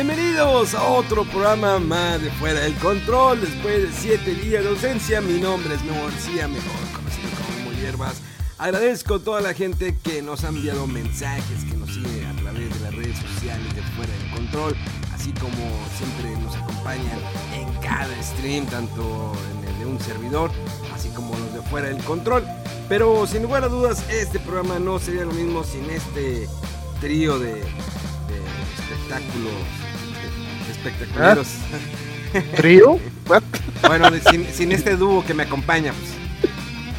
Bienvenidos a otro programa más de Fuera del Control. Después de 7 días de ausencia, mi nombre es Memo García, mejor conocido como Hierbas. Agradezco a toda la gente que nos ha enviado mensajes, que nos sigue a través de las redes sociales de Fuera del Control, así como siempre nos acompañan en cada stream, tanto en el de un servidor, así como los de Fuera del Control. Pero sin lugar a dudas, este programa no sería lo mismo sin este trío de espectáculos espectaculares. ¿Trío? Bueno, sin, sin este dúo que me acompaña, pues.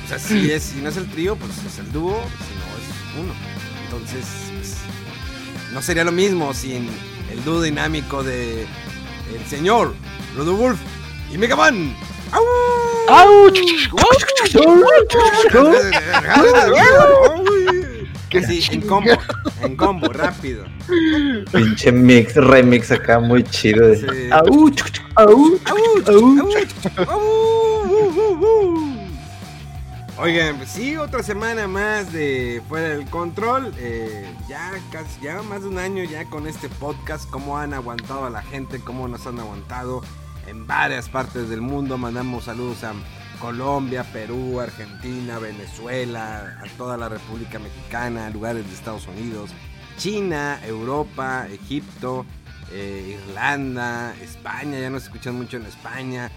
O sea, si, es, si no es el trío, pues es el dúo, si no es uno. Entonces, pues, no sería lo mismo sin el dúo dinámico de el señor Rodolfo y Megaman. ¡Au! ¡Qué Así, en combo, en combo, rápido. Pinche mix, remix acá muy chido. De... Sí. Au, chuc, chuc, au, chuc, au. Oigan, pues sí, otra semana más de Fuera del Control. eh, ya casi, ya más de un año ya con este podcast. Cómo han aguantado a la gente, cómo nos han aguantado en varias partes del mundo. Mandamos saludos a Colombia, Perú, Argentina, Venezuela, a toda la República Mexicana, lugares de Estados Unidos, China, Europa, Egipto, eh, Irlanda, España. Ya nos escuchan mucho en España.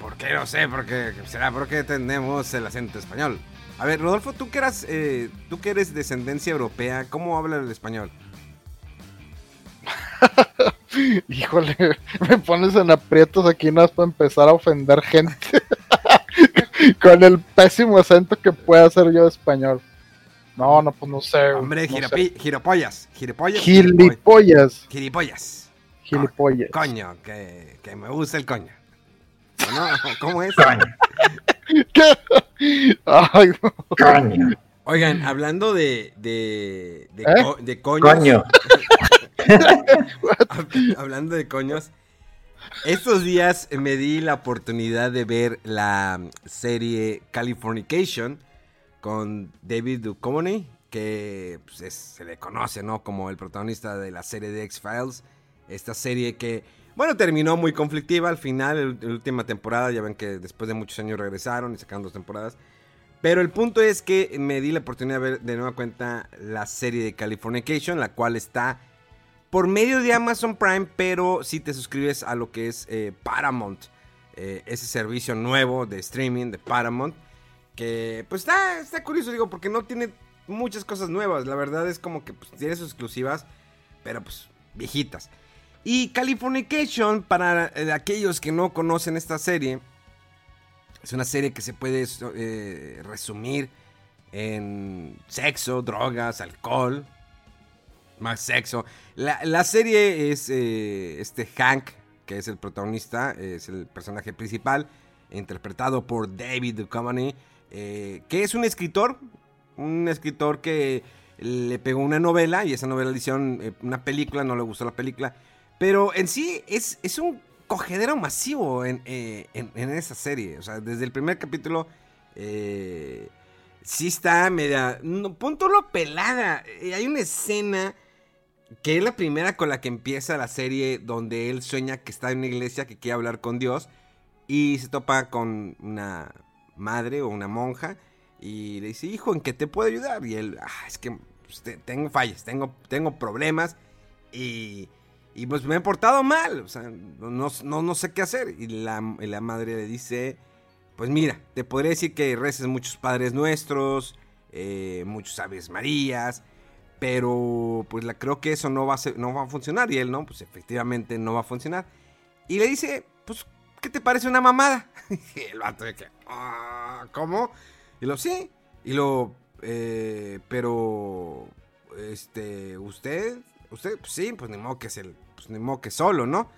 ¿Por qué? No sé, porque será porque tenemos el acento español. A ver, Rodolfo, tú que eras, eh, tú que eres descendencia europea, ¿cómo habla el español? Híjole, me pones en aprietos aquí no para empezar a ofender gente. Con el pésimo acento que pueda hacer yo de español. No, no, pues no sé. Hombre, no giropi- giropollas, gilipollas, sé. Gilipollas. gilipollas. Gilipollas. Coño, que, que me gusta el coño. ¿O no? ¿Cómo es? Ay, no. Coño. Oigan, hablando de, de, de, ¿Eh? co- de coños, Coño. hab- hablando de coños, estos días me di la oportunidad de ver la serie Californication con David Duchovny, que pues, es- se le conoce, ¿no? Como el protagonista de la serie de X-Files. Esta serie que, bueno, terminó muy conflictiva al final, la última temporada. Ya ven que después de muchos años regresaron y sacaron dos temporadas. Pero el punto es que me di la oportunidad de ver de nueva cuenta la serie de Californication, la cual está por medio de Amazon Prime, pero si te suscribes a lo que es eh, Paramount, eh, ese servicio nuevo de streaming de Paramount, que pues está, está curioso, digo, porque no tiene muchas cosas nuevas, la verdad es como que pues, tiene sus exclusivas, pero pues viejitas. Y Californication, para eh, aquellos que no conocen esta serie, es una serie que se puede resumir en sexo, drogas, alcohol, más sexo. La, la serie es eh, este Hank, que es el protagonista, es el personaje principal, interpretado por David Duchovny, eh, que es un escritor, un escritor que le pegó una novela y esa novela le hicieron eh, una película, no le gustó la película, pero en sí es, es un cogedero masivo en, en, esa serie, o sea, desde el primer capítulo... Sí está media. No, punto lo pelada. Hay una escena que es la primera con la que empieza la serie donde él sueña que está en una iglesia que quiere hablar con Dios y se topa con una madre o una monja y le dice, hijo, ¿en qué te puedo ayudar? Y él, "Ah, es que pues, te- tengo fallas, tengo, tengo problemas y, y, pues me he portado mal, o sea, no, no, no sé qué hacer. Y la, y la madre le dice, pues mira, te podría decir que reces muchos padres nuestros, eh, muchos aves marías, pero pues creo que eso no va, a ser- no va a funcionar. Y él, no, pues efectivamente no va a funcionar. Y le dice, pues, ¿qué te parece una mamada? y el vato de que, "Ah, ¿cómo? Y lo, sí. Y lo, eh, pero, este, usted, usted, pues sí, pues ni modo que es el, pues ni modo que solo, ¿no?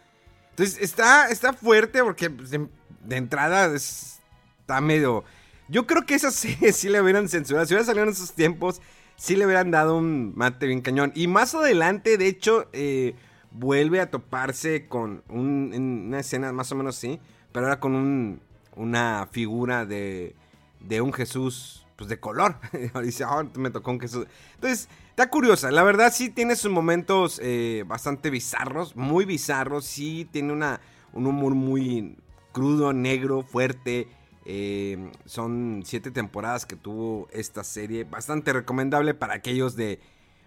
Entonces está, está fuerte porque pues, de, de entrada es- está medio... Yo creo que esa serie sí le hubieran censurado. Si hubiera salido en esos tiempos, sí le hubieran dado un mate bien cañón. Y más adelante, de hecho, eh, vuelve a toparse con un- una escena más o menos así, pero ahora con un- una figura de, de un Jesús pues de color. Dice, "Ah, me tocó un Jesús. Entonces, está curiosa. La verdad sí tiene sus momentos eh, bastante bizarros, muy bizarros. Sí tiene una, un humor muy crudo, negro, fuerte. Eh, son siete temporadas que tuvo esta serie. Bastante recomendable para aquellos de,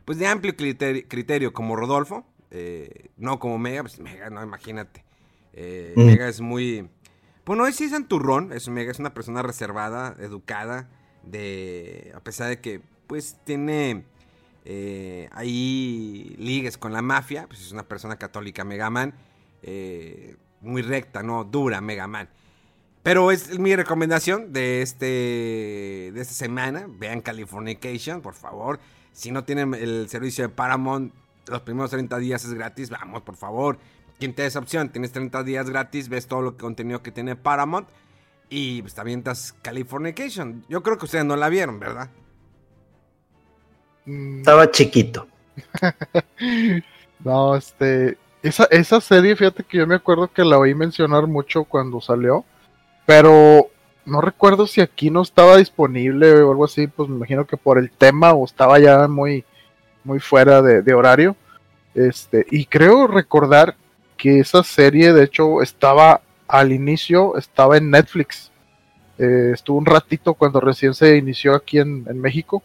pues de amplio criterio, criterio como Rodolfo. eh, no como Mega, pues Mega, no, imagínate. Eh, Mm. Mega es muy... Bueno, sí es anturrón, es Mega, es una persona reservada, educada, de... A pesar de que, pues, tiene eh, ahí ligues con la mafia, pues es una persona católica, Megaman, eh, muy recta, no dura, Megaman. Pero es mi recomendación de este de esta semana. Vean Californication, por favor. Si no tienen el servicio de Paramount, los primeros 30 días es gratis. Vamos, por favor. Quien te da esa opción, tienes 30 días gratis, ves todo el contenido que tiene Paramount y pues te avientas Californication. Yo creo que ustedes no la vieron, ¿verdad? Mm, Estaba chiquito. No, este. Esa, esa serie, fíjate que yo me acuerdo que la oí mencionar mucho cuando salió. Pero no recuerdo si aquí no estaba disponible o algo así. Pues me imagino que por el tema o estaba ya muy, muy fuera de, horario. Este, y creo recordar que esa serie, de hecho, estaba al inicio, estaba en Netflix. Eh, estuvo un ratito cuando recién se inició aquí en, en México.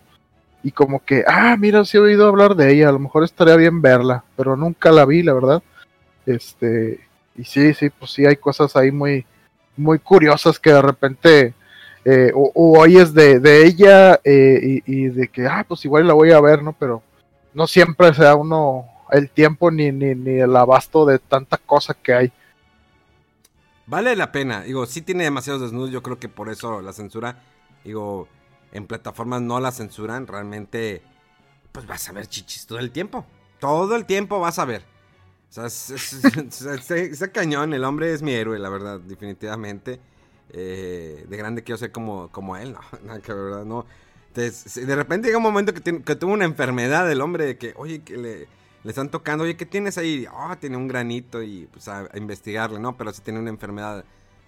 Y como que, ah, mira, sí he oído hablar de ella, a lo mejor estaría bien verla, pero nunca la vi, la verdad. Este, y sí, sí, pues sí hay cosas ahí muy, muy curiosas que de repente eh, o, o oyes de, de ella eh, y, y de que, ah, pues igual la voy a ver, ¿no? Pero no siempre se da uno el tiempo ni, ni, ni el abasto de tanta cosa que hay. Vale la pena. Digo, sí tiene demasiados desnudos. Yo creo que por eso la censura. Digo, en plataformas no la censuran. Realmente, pues vas a ver chichis todo el tiempo. Todo el tiempo vas a ver. O sea, es, es- es- cañón. El hombre es mi héroe, la verdad, definitivamente. Eh, de grande quiero ser como, como él. No, nada que ver, ¿verdad? No. Entonces, de repente llega un momento que, que tuvo una enfermedad el hombre de que, oye, que le, le están tocando, oye, ¿qué tienes ahí? Ah, tiene un granito y pues a, a investigarle, ¿no? Pero sí tiene una enfermedad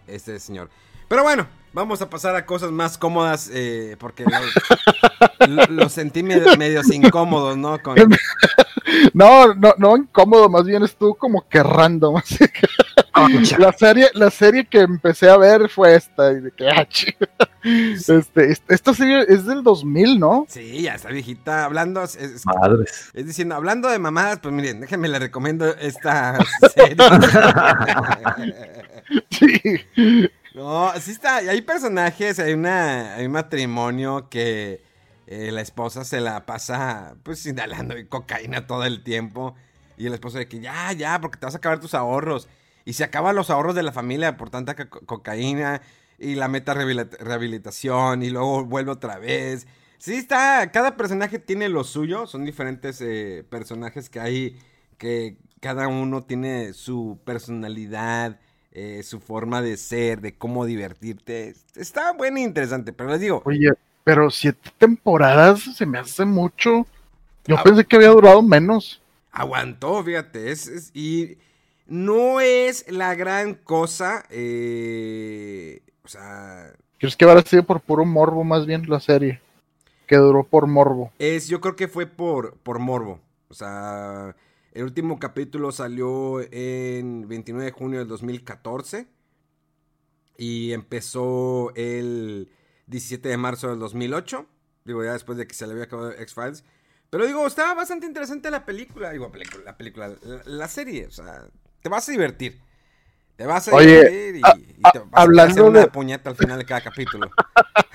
este señor. Pero bueno, vamos a pasar a cosas más cómodas eh, porque lo, lo- lo sentí medio, medios incómodos, ¿no? Con, No, no, no incómodo, más bien estuvo como que random. Así que la serie, la serie que empecé a ver fue esta, y de que, ah, este, est- esta serie es del 2000, ¿no? sí, ya está viejita. Hablando, es, es- Madres. es diciendo, hablando de mamadas, pues miren, déjenme le recomiendo esta serie. Sí. No, sí está. Hay personajes, hay una, hay un matrimonio que eh, la esposa se la pasa, pues, inhalando cocaína todo el tiempo. Y el esposo de que ya, ya, porque te vas a acabar tus ahorros. Y se acaban los ahorros de la familia por tanta co- cocaína. Y la meta rehabilita- rehabilitación. Y luego vuelve otra vez. Sí, está. Cada personaje tiene lo suyo. Son diferentes eh, personajes que hay. Que cada uno tiene su personalidad. Eh, su forma de ser, de cómo divertirte. Está bueno e interesante. Pero les digo, Oye, pero siete temporadas se me hace mucho. Yo Ah. pensé que había durado menos. aguantó, fíjate. Es, es- y no es la gran cosa. eh, o sea, ¿Crees que habrá sido por puro morbo más bien la serie? Que duró por morbo. es, yo creo que fue por, por morbo. O sea, el último capítulo salió en 29 de junio del 2014. Y empezó el 17 de marzo del 2008. Digo, ya después de que se le había acabado X-Files. Pero digo, estaba bastante interesante la película. Digo, película, la película, la, la serie. O sea, te vas a divertir. Te vas a Oye, divertir y, a- y te vas a hacer una de- puñeta al final de cada capítulo.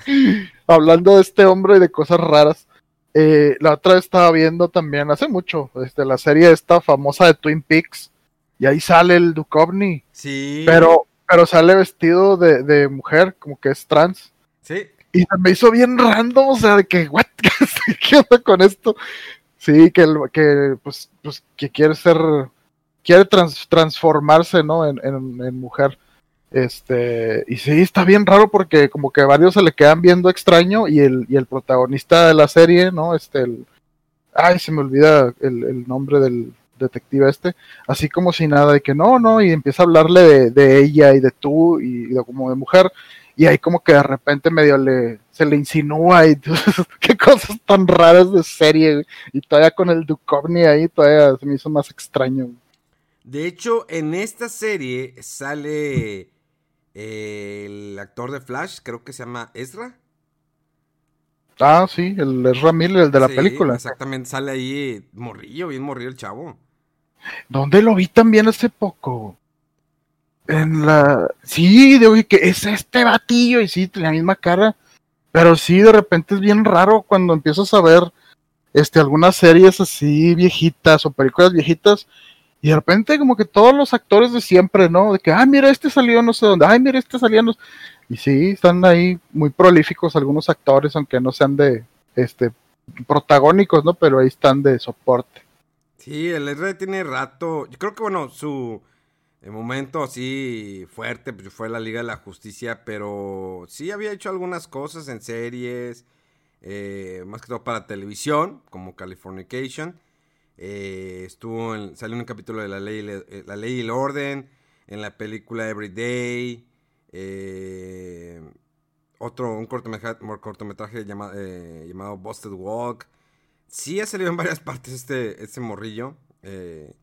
Hablando de este hombre y de cosas raras, eh, la otra estaba viendo también, hace mucho, este, la serie esta famosa de Twin Peaks, y ahí sale el Duchovny, Sí. pero, pero sale vestido de, de mujer, como que es trans. Sí. Y me hizo bien random, o sea, de que, what, ¿qué onda con esto? Sí, que, el- que pues, pues, que quiere ser, quiere trans- transformarse, ¿no? En, en- en mujer. Este, y sí, está bien raro porque como que varios se le quedan viendo extraño y el, y el protagonista de la serie, ¿no? Este, el, ay, se me olvida el, el nombre del detective este, así como si nada, de que no, no, y empieza a hablarle de, ella y de tú y como de mujer, y ahí como que de repente medio le, se le insinúa y qué cosas tan raras de serie, y todavía con el Duchovny ahí todavía se me hizo más extraño. De hecho, en esta serie sale eh, el actor de Flash, creo que se llama Ezra. Ah, sí, el Ezra Miller, el de la Sí, película. Exactamente, sale ahí morrillo, bien morrillo el chavo. ¿Dónde lo vi también hace poco? En la. Sí, de oye, que es este batillo, y sí, tiene la misma cara. Pero sí, de repente es bien raro cuando empiezas a ver este, algunas series así viejitas o películas viejitas. Y de repente, como que todos los actores de siempre, ¿no? De que, ah, mira, este salió no sé dónde, ay, mira, este salió no. Y sí, están ahí muy prolíficos algunos actores, aunque no sean de este protagónicos, ¿no? Pero ahí están de soporte. Sí, el Ezra tiene rato. Yo creo que, bueno, su eh, momento así fuerte pues, fue la Liga de la Justicia, pero sí había hecho algunas cosas en series, eh, más que todo para televisión, como Californication. Eh, estuvo en, salió en un capítulo de La Ley, eh, la Ley y el Orden, en la película Everyday, eh, otro, un cortometraje, cortometraje eh, llamado Busted Walk. Sí ha salido en varias partes este, este morrillo. eh,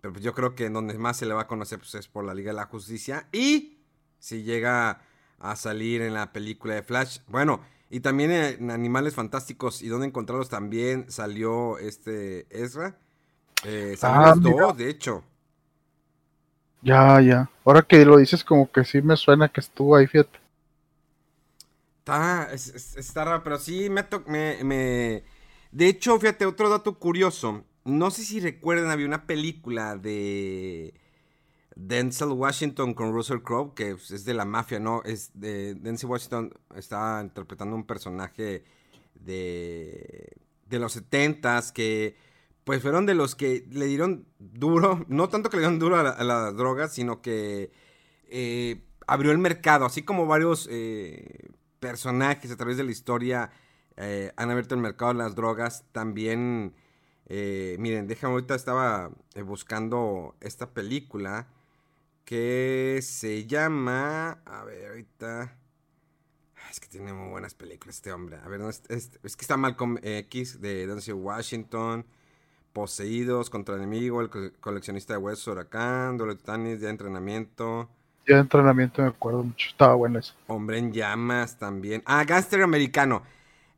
pero pues yo creo que en donde más se le va a conocer pues, es por la Liga de la Justicia. Y si llega a salir en la película de Flash. Bueno, y también en Animales Fantásticos y dónde encontrarlos también salió este Ezra. Eh, Ah, mira. dos, de hecho. Ya, ya. Ahora que lo dices, como que sí me suena que estuvo ahí, fíjate. Está, es- es- está raro, pero sí me, to- me, me- De hecho, fíjate, otro dato curioso. No sé si recuerdan, había una película de Denzel Washington con Russell Crowe, que es de la mafia, ¿no? Es de Denzel Washington está interpretando un personaje de, de los setentas que pues fueron de los que le dieron duro, no tanto que le dieron duro a la, a la droga, sino que eh, abrió el mercado, así como varios eh, personajes a través de la historia eh, han abierto el mercado de las drogas, también, eh, miren, déjame, ahorita estaba buscando esta película que se llama, a ver, ahorita... Ah, Es que tiene muy buenas películas este hombre. A ver, no, es, es- es que está Malcolm X de Denzel Washington. Poseídos contra el enemigo, el co- coleccionista de huesos, huracán, duelo de entrenamiento, Ya de entrenamiento me acuerdo mucho. Estaba bueno eso. hombre en llamas también. Ah, Gangster Americano.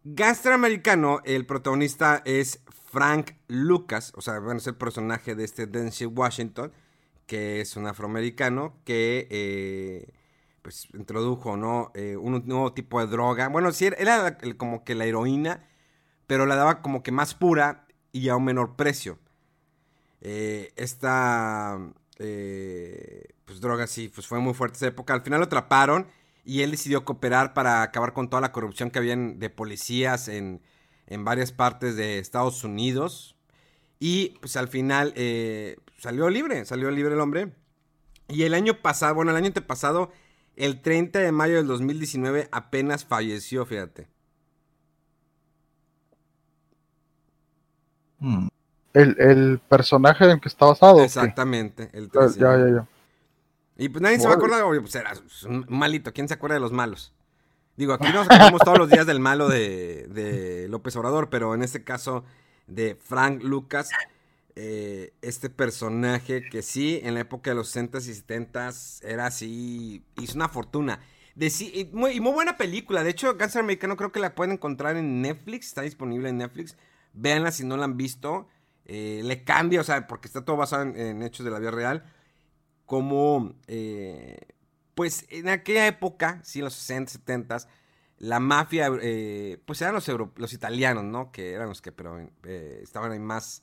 Gangster Americano, el protagonista es Frank Lucas, o sea, bueno, es el personaje de este Denzel Washington, que es un afroamericano que eh, pues introdujo, ¿no? Eh, un nuevo tipo de droga. Bueno, sí, era como que la heroína, pero la daba como que más pura y a un menor precio. Eh, esta pues droga sí, pues fue muy fuerte esa época. Al final lo atraparon y él decidió cooperar para acabar con toda la corrupción que había de policías en, en varias partes de Estados Unidos. Y pues al final salió libre, salió libre el hombre. Y el año pasado, bueno, el año antepasado, el 30 de mayo del 2019, apenas falleció, fíjate. Mm. El, el personaje en que está basado. Exactamente. El Ya, 13. ya, ya. ya. Y pues nadie se va a acordar, oye, pues era un malito. ¿Quién se acuerda de los malos? Digo, aquí nos acordamos todos los días del malo de, de López Obrador, pero en este caso de Frank Lucas, eh, este personaje que sí, en la época de los 60s y 70s era así, hizo una fortuna. Y, muy, muy buena película. De hecho, Gangster Americano creo que la pueden encontrar en Netflix, está disponible en Netflix. Véanla si no la han visto. Eh, le cambia, o sea, porque está todo basado en, hechos de la vida real. cómo, eh, pues en aquella época, sí, en los 60, 70, la mafia, pues eran los, los italianos, ¿no? Que eran los que pero, estaban ahí más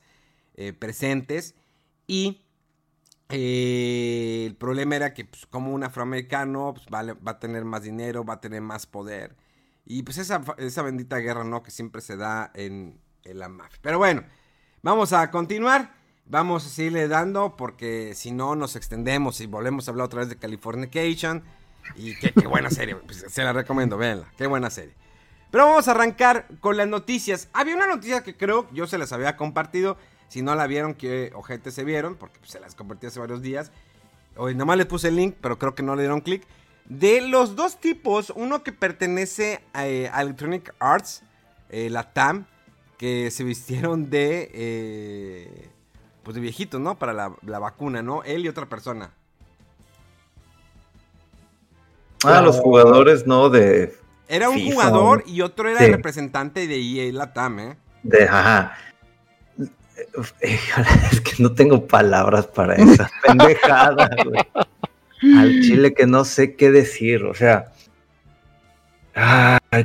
presentes. Y el problema era que pues, como un afroamericano pues, va, va, a tener más dinero, va a tener más poder. Y pues esa, esa bendita guerra, ¿no? Que siempre se da en, en la mafia. Pero bueno, vamos a continuar. Vamos a seguirle dando porque si no nos extendemos y volvemos a hablar otra vez de Californication. Y qué, buena serie, pues, se la recomiendo, véanla, qué buena serie. Pero vamos a arrancar con las noticias. Había una noticia que creo yo se las había compartido. Si no la vieron, que ojete se vieron, porque pues, se las compartí hace varios días. Hoy nomás les puse el link, pero creo que no le dieron clic. De los dos tipos, uno que pertenece a, eh, Electronic Arts, eh, la TAM, que se vistieron de... Eh, pues de viejito, ¿no? Para la, vacuna, ¿no? Él y otra persona. Ah, los jugadores, ¿no? De. Era un jugador y otro era el representante de EA Latam, ¿eh? De, ajá. Es que no tengo palabras para esa pendejada, güey. Al chile que no sé qué decir, o sea.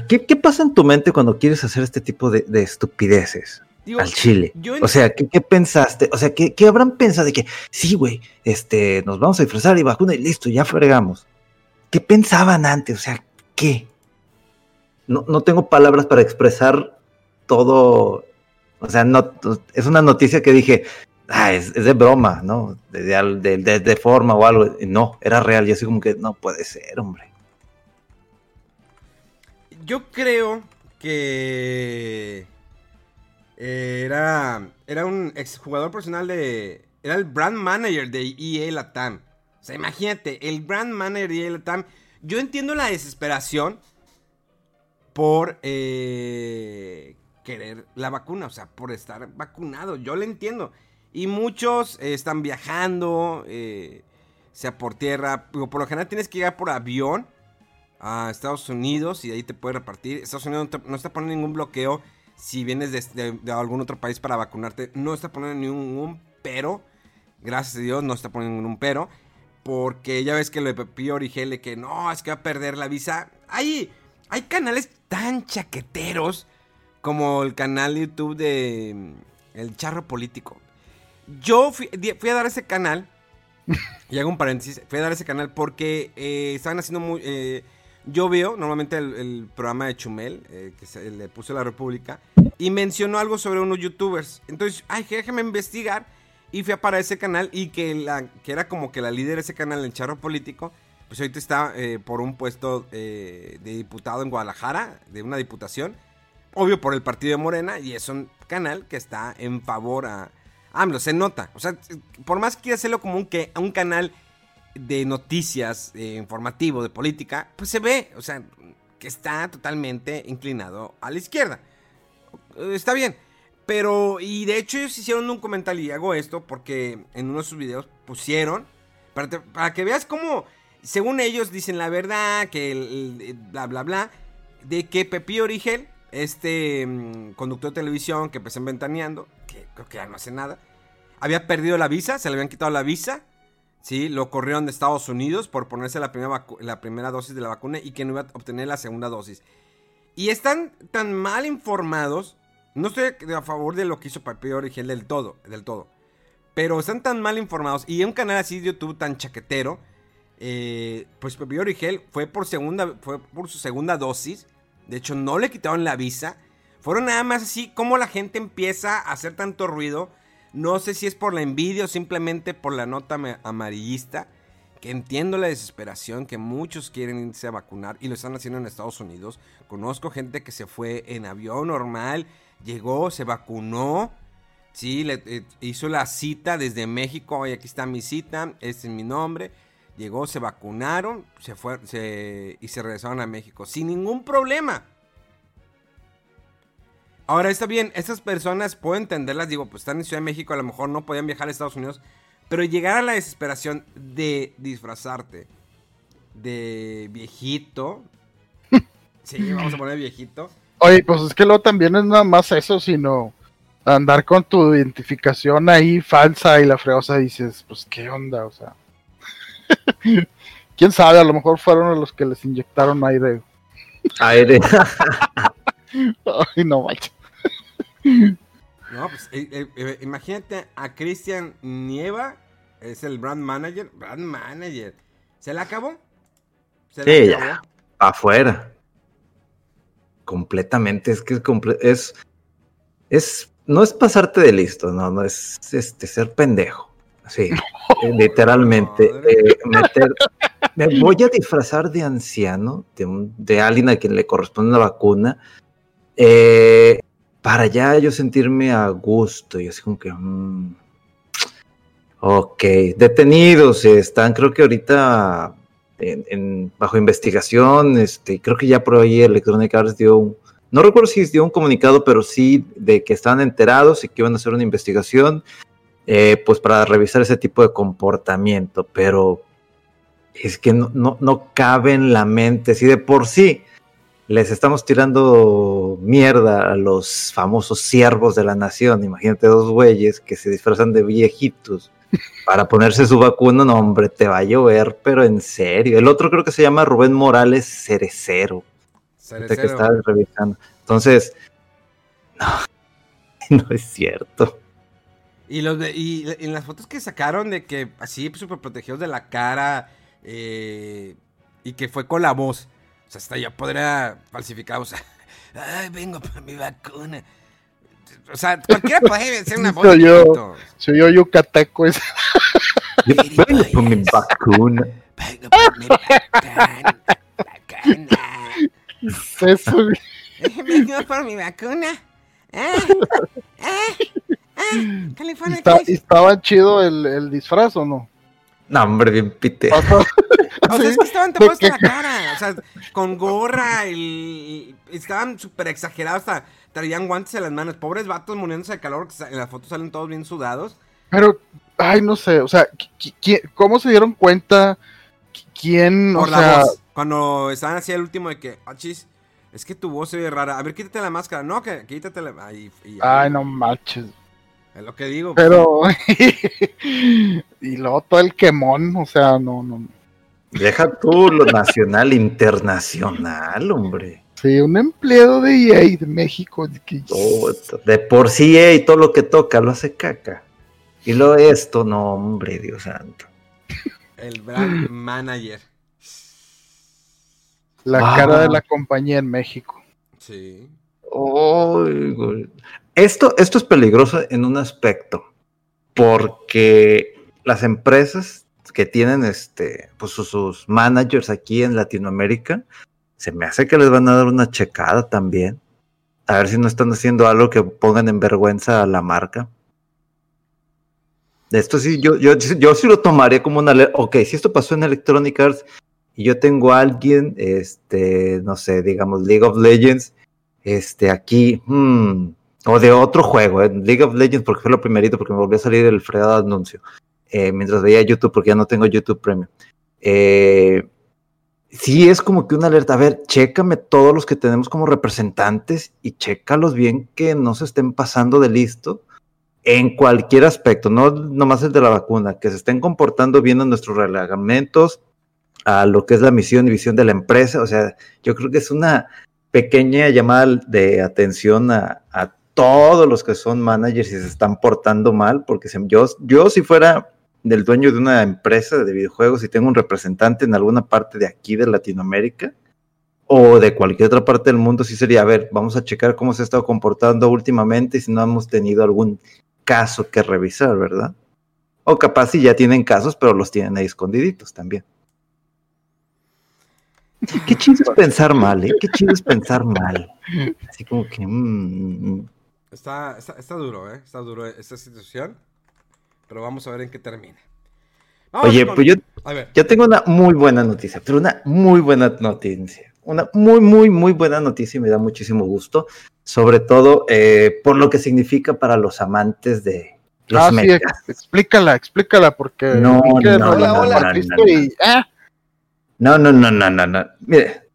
¿qué, pasa en tu mente cuando quieres hacer este tipo de estupideces? al Chile. o sea, ¿qué, pensaste? O sea, ¿qué, habrán pensado de que, sí, güey, este, nos vamos a disfrazar y vacuna y listo, ya fregamos? ¿Qué pensaban antes? O sea, ¿qué? No, no tengo palabras para expresar todo. O sea, no, es una noticia que dije, ah, es, de broma, ¿no? De, de, forma o algo. No, era real. Yo así como que no puede ser, hombre. Yo creo que era, era un exjugador profesional de... Era el brand manager de EA Latam. O sea, imagínate, el brand manager de EA Latam. Yo entiendo la desesperación por eh, querer la vacuna, o sea, por estar vacunado. Yo lo entiendo. Y muchos eh, están viajando, eh, sea por tierra. Por lo general tienes que llegar por avión a Estados Unidos y ahí te puede repartir. Estados Unidos no, está poniendo ningún bloqueo si vienes de, algún otro país para vacunarte, no está poniendo ningún pero. Gracias a Dios no está poniendo ningún pero. Porque ya ves que lo de Pepillo Origel que no, es que va a perder la visa. Hay, hay canales tan chaqueteros como el canal de YouTube de mm, El Charro Político. Yo fui, a dar ese canal. y hago un paréntesis. Fui a dar ese canal porque eh, estaban haciendo muy. Eh, yo veo normalmente el, programa de Chumel, eh, que se, le puso la República, y mencionó algo sobre unos youtubers. Entonces, ay, déjame investigar. Y fui a para ese canal y que, la, que era como que la líder de ese canal, el charro político, pues ahorita está eh, por un puesto eh, de diputado en Guadalajara, de una diputación. Obvio por el partido de Morena y es un canal que está en favor a AMLO, se nota. O sea, por más que quiera hacerlo como un, un canal de noticias, eh, informativo, de política, pues se ve, o sea, que está totalmente inclinado a la izquierda. Está bien. Pero, y de hecho ellos hicieron un comentario y hago esto porque en uno de sus videos pusieron, para, que veas cómo, según ellos dicen la verdad, que el, bla, bla, bla, de que Pepi Origel, este mm, conductor de televisión que empezó Ventaneando, que creo que ya no hace nada, había perdido la visa, se le habían quitado la visa ¿sí? Lo corrieron de Estados Unidos por ponerse la primera, la primera dosis de la vacuna y que no iba a obtener la segunda dosis. Y están tan mal informados. No estoy a favor de lo que hizo Papi Origel del todo, del todo. Pero están tan mal informados. Y un canal así de YouTube tan chaquetero. Eh, pues Papi Origel fue por segunda. Fue por su segunda dosis. De hecho, no le quitaron la visa. Fueron nada más así como la gente empieza a hacer tanto ruido no sé si es por la envidia o simplemente por la nota amarillista. Que entiendo la desesperación que muchos quieren irse a vacunar y lo están haciendo en Estados Unidos. Conozco gente que se fue en avión normal, llegó, se vacunó. Sí, le, eh, hizo la cita desde México. Y aquí está mi cita, este es mi nombre. Llegó, se vacunaron, se fue, y se regresaron a México sin ningún problema. Ahora está bien, estas personas puedo entenderlas, digo, pues están en Ciudad de México, a lo mejor no podían viajar a Estados Unidos, pero llegar a la desesperación de disfrazarte de viejito. sí, vamos a poner viejito. Oye, pues es que luego también es nada más eso, sino andar con tu identificación ahí falsa y la freosa dices, pues qué onda, o sea. Quién sabe, a lo mejor fueron los que les inyectaron aire. Aire. Ay, no macho. No, pues eh, eh, eh, imagínate a Cristian Nieva, es el brand manager. Brand manager. ¿Se la acabó? ¿Se sí, ya. Afuera. Completamente. Es que es, es, es. No es pasarte de listo, no, no es este ser pendejo. Sí, literalmente. meter, me voy a disfrazar de anciano, de, de alguien a quien le corresponde una vacuna. Eh, para ya yo sentirme a gusto y así como que... Mm, ok, detenidos están, creo que ahorita en, bajo investigación, este, creo que ya por ahí Electronic Arts dio un, no recuerdo si dio un comunicado, pero sí de que están enterados y que iban a hacer una investigación, eh, pues para revisar ese tipo de comportamiento, pero es que no, no, no cabe en la mente, si de por sí les estamos tirando mierda a los famosos siervos de la nación. Imagínate dos güeyes que se disfrazan de viejitos para ponerse su vacuna. No, hombre, te va a llover, pero en serio. El otro creo que se llama Rubén Morales Cerecero. Cerecero. que estaba revisando. Entonces, no, no es cierto. Y, los y en las fotos que sacaron de que así súper protegidos de la cara eh, y que fue con la voz o sea, hasta ya podría falsificar, o sea, ay, vengo por mi vacuna. O sea, cualquiera puede ser una voz. Soy yo, soy yo yucateco ese. vengo por mi vacuna. Vengo por mi vacuna. vacuna. Eso. Vengo por mi vacuna. ¿Eh? ¿Eh? ¿Eh? California. ¿Estaba chido el, el disfraz o no? No, hombre, bien pite. O sea, es que estaban tapados en la cara. O sea, con gorra. y estaban súper exagerados. Hasta traían guantes en las manos. Pobres vatos muriéndose de calor. Que en la foto salen todos bien sudados. Pero, ay, no sé. O sea, ¿cómo se dieron cuenta? ¿Quién? o sea... Cuando estaban así el último de que, ah, chis, es que tu voz se ve rara. A ver, quítate la máscara. No, que quítate la. Ay, ay no manches. Es lo que digo. Pero. y luego todo el quemón, o sea, no, no. Deja tú lo nacional, internacional, hombre. Sí, un empleado de EA de México. de por sí EA todo lo que toca lo hace caca. Y lo esto, no, hombre, Dios santo. El brand manager. La cara de la compañía en México. Sí. Esto, esto es peligroso en un aspecto. Porque las empresas que tienen este, pues sus, managers aquí en Latinoamérica, se me hace que les van a dar una checada también. A ver si no están haciendo algo que pongan en vergüenza a la marca. Esto sí, yo, yo, yo sí lo tomaría como una... Ok, si esto pasó en Electronic Arts y yo tengo a alguien, este, no sé, digamos League of Legends, este, aquí, hmm, o de otro juego, eh, League of Legends, porque fue lo primerito, porque me volvió a salir el fregado anuncio. Eh, mientras veía YouTube, porque ya no tengo YouTube Premium. Eh, sí es como que una alerta, a ver, chécame todos los que tenemos como representantes y chécalos bien que no se estén pasando de listo en cualquier aspecto, no nomás el de la vacuna, que se estén comportando bien en nuestros reglamentos, a lo que es la misión y visión de la empresa, o sea, yo creo que es una pequeña llamada de atención a, todos los que son managers y se están portando mal, porque yo, yo si fuera del dueño de una empresa de videojuegos y tengo un representante en alguna parte de aquí de Latinoamérica o de cualquier otra parte del mundo, sí sería, a ver, vamos a checar cómo se ha estado comportando últimamente y si no hemos tenido algún caso que revisar, ¿verdad? O capaz si ya tienen casos, pero los tienen ahí escondiditos también. Qué chido es pensar mal, ¿eh? Qué chido es pensar mal. Así como que... Mm, mm. Está, está, está, duro, ¿eh? Está duro esta situación. Pero vamos a ver en qué termina. Oye, pues yo, yo tengo una muy buena noticia, pero una muy buena noticia. Una muy, muy, muy buena noticia y me da muchísimo gusto. Sobre todo eh, por lo que significa para los amantes de los ah, sí, explícala, explícala, porque. No, no, no, no, no, no, no, no, no, no. Mire,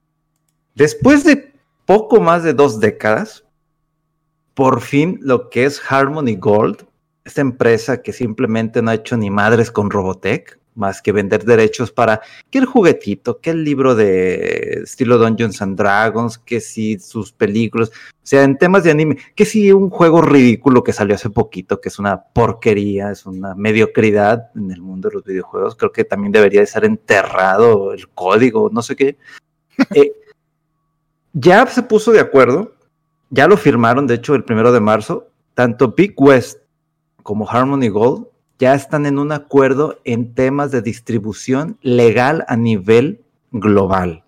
después de poco más de dos décadas, por fin lo que es Harmony Gold esta empresa que simplemente no ha hecho ni madres con Robotech, más que vender derechos para que el juguetito, que el libro de estilo Dungeons and Dragons, que si sus películas, o sea, en temas de anime, que si un juego ridículo que salió hace poquito, que es una porquería, es una mediocridad en el mundo de los videojuegos, creo que también debería de estar enterrado el código, no sé qué. Eh, ya se puso de acuerdo, ya lo firmaron, de hecho, el primero de marzo, tanto Big West como Harmony Gold ya están en un acuerdo en temas de distribución legal a nivel global.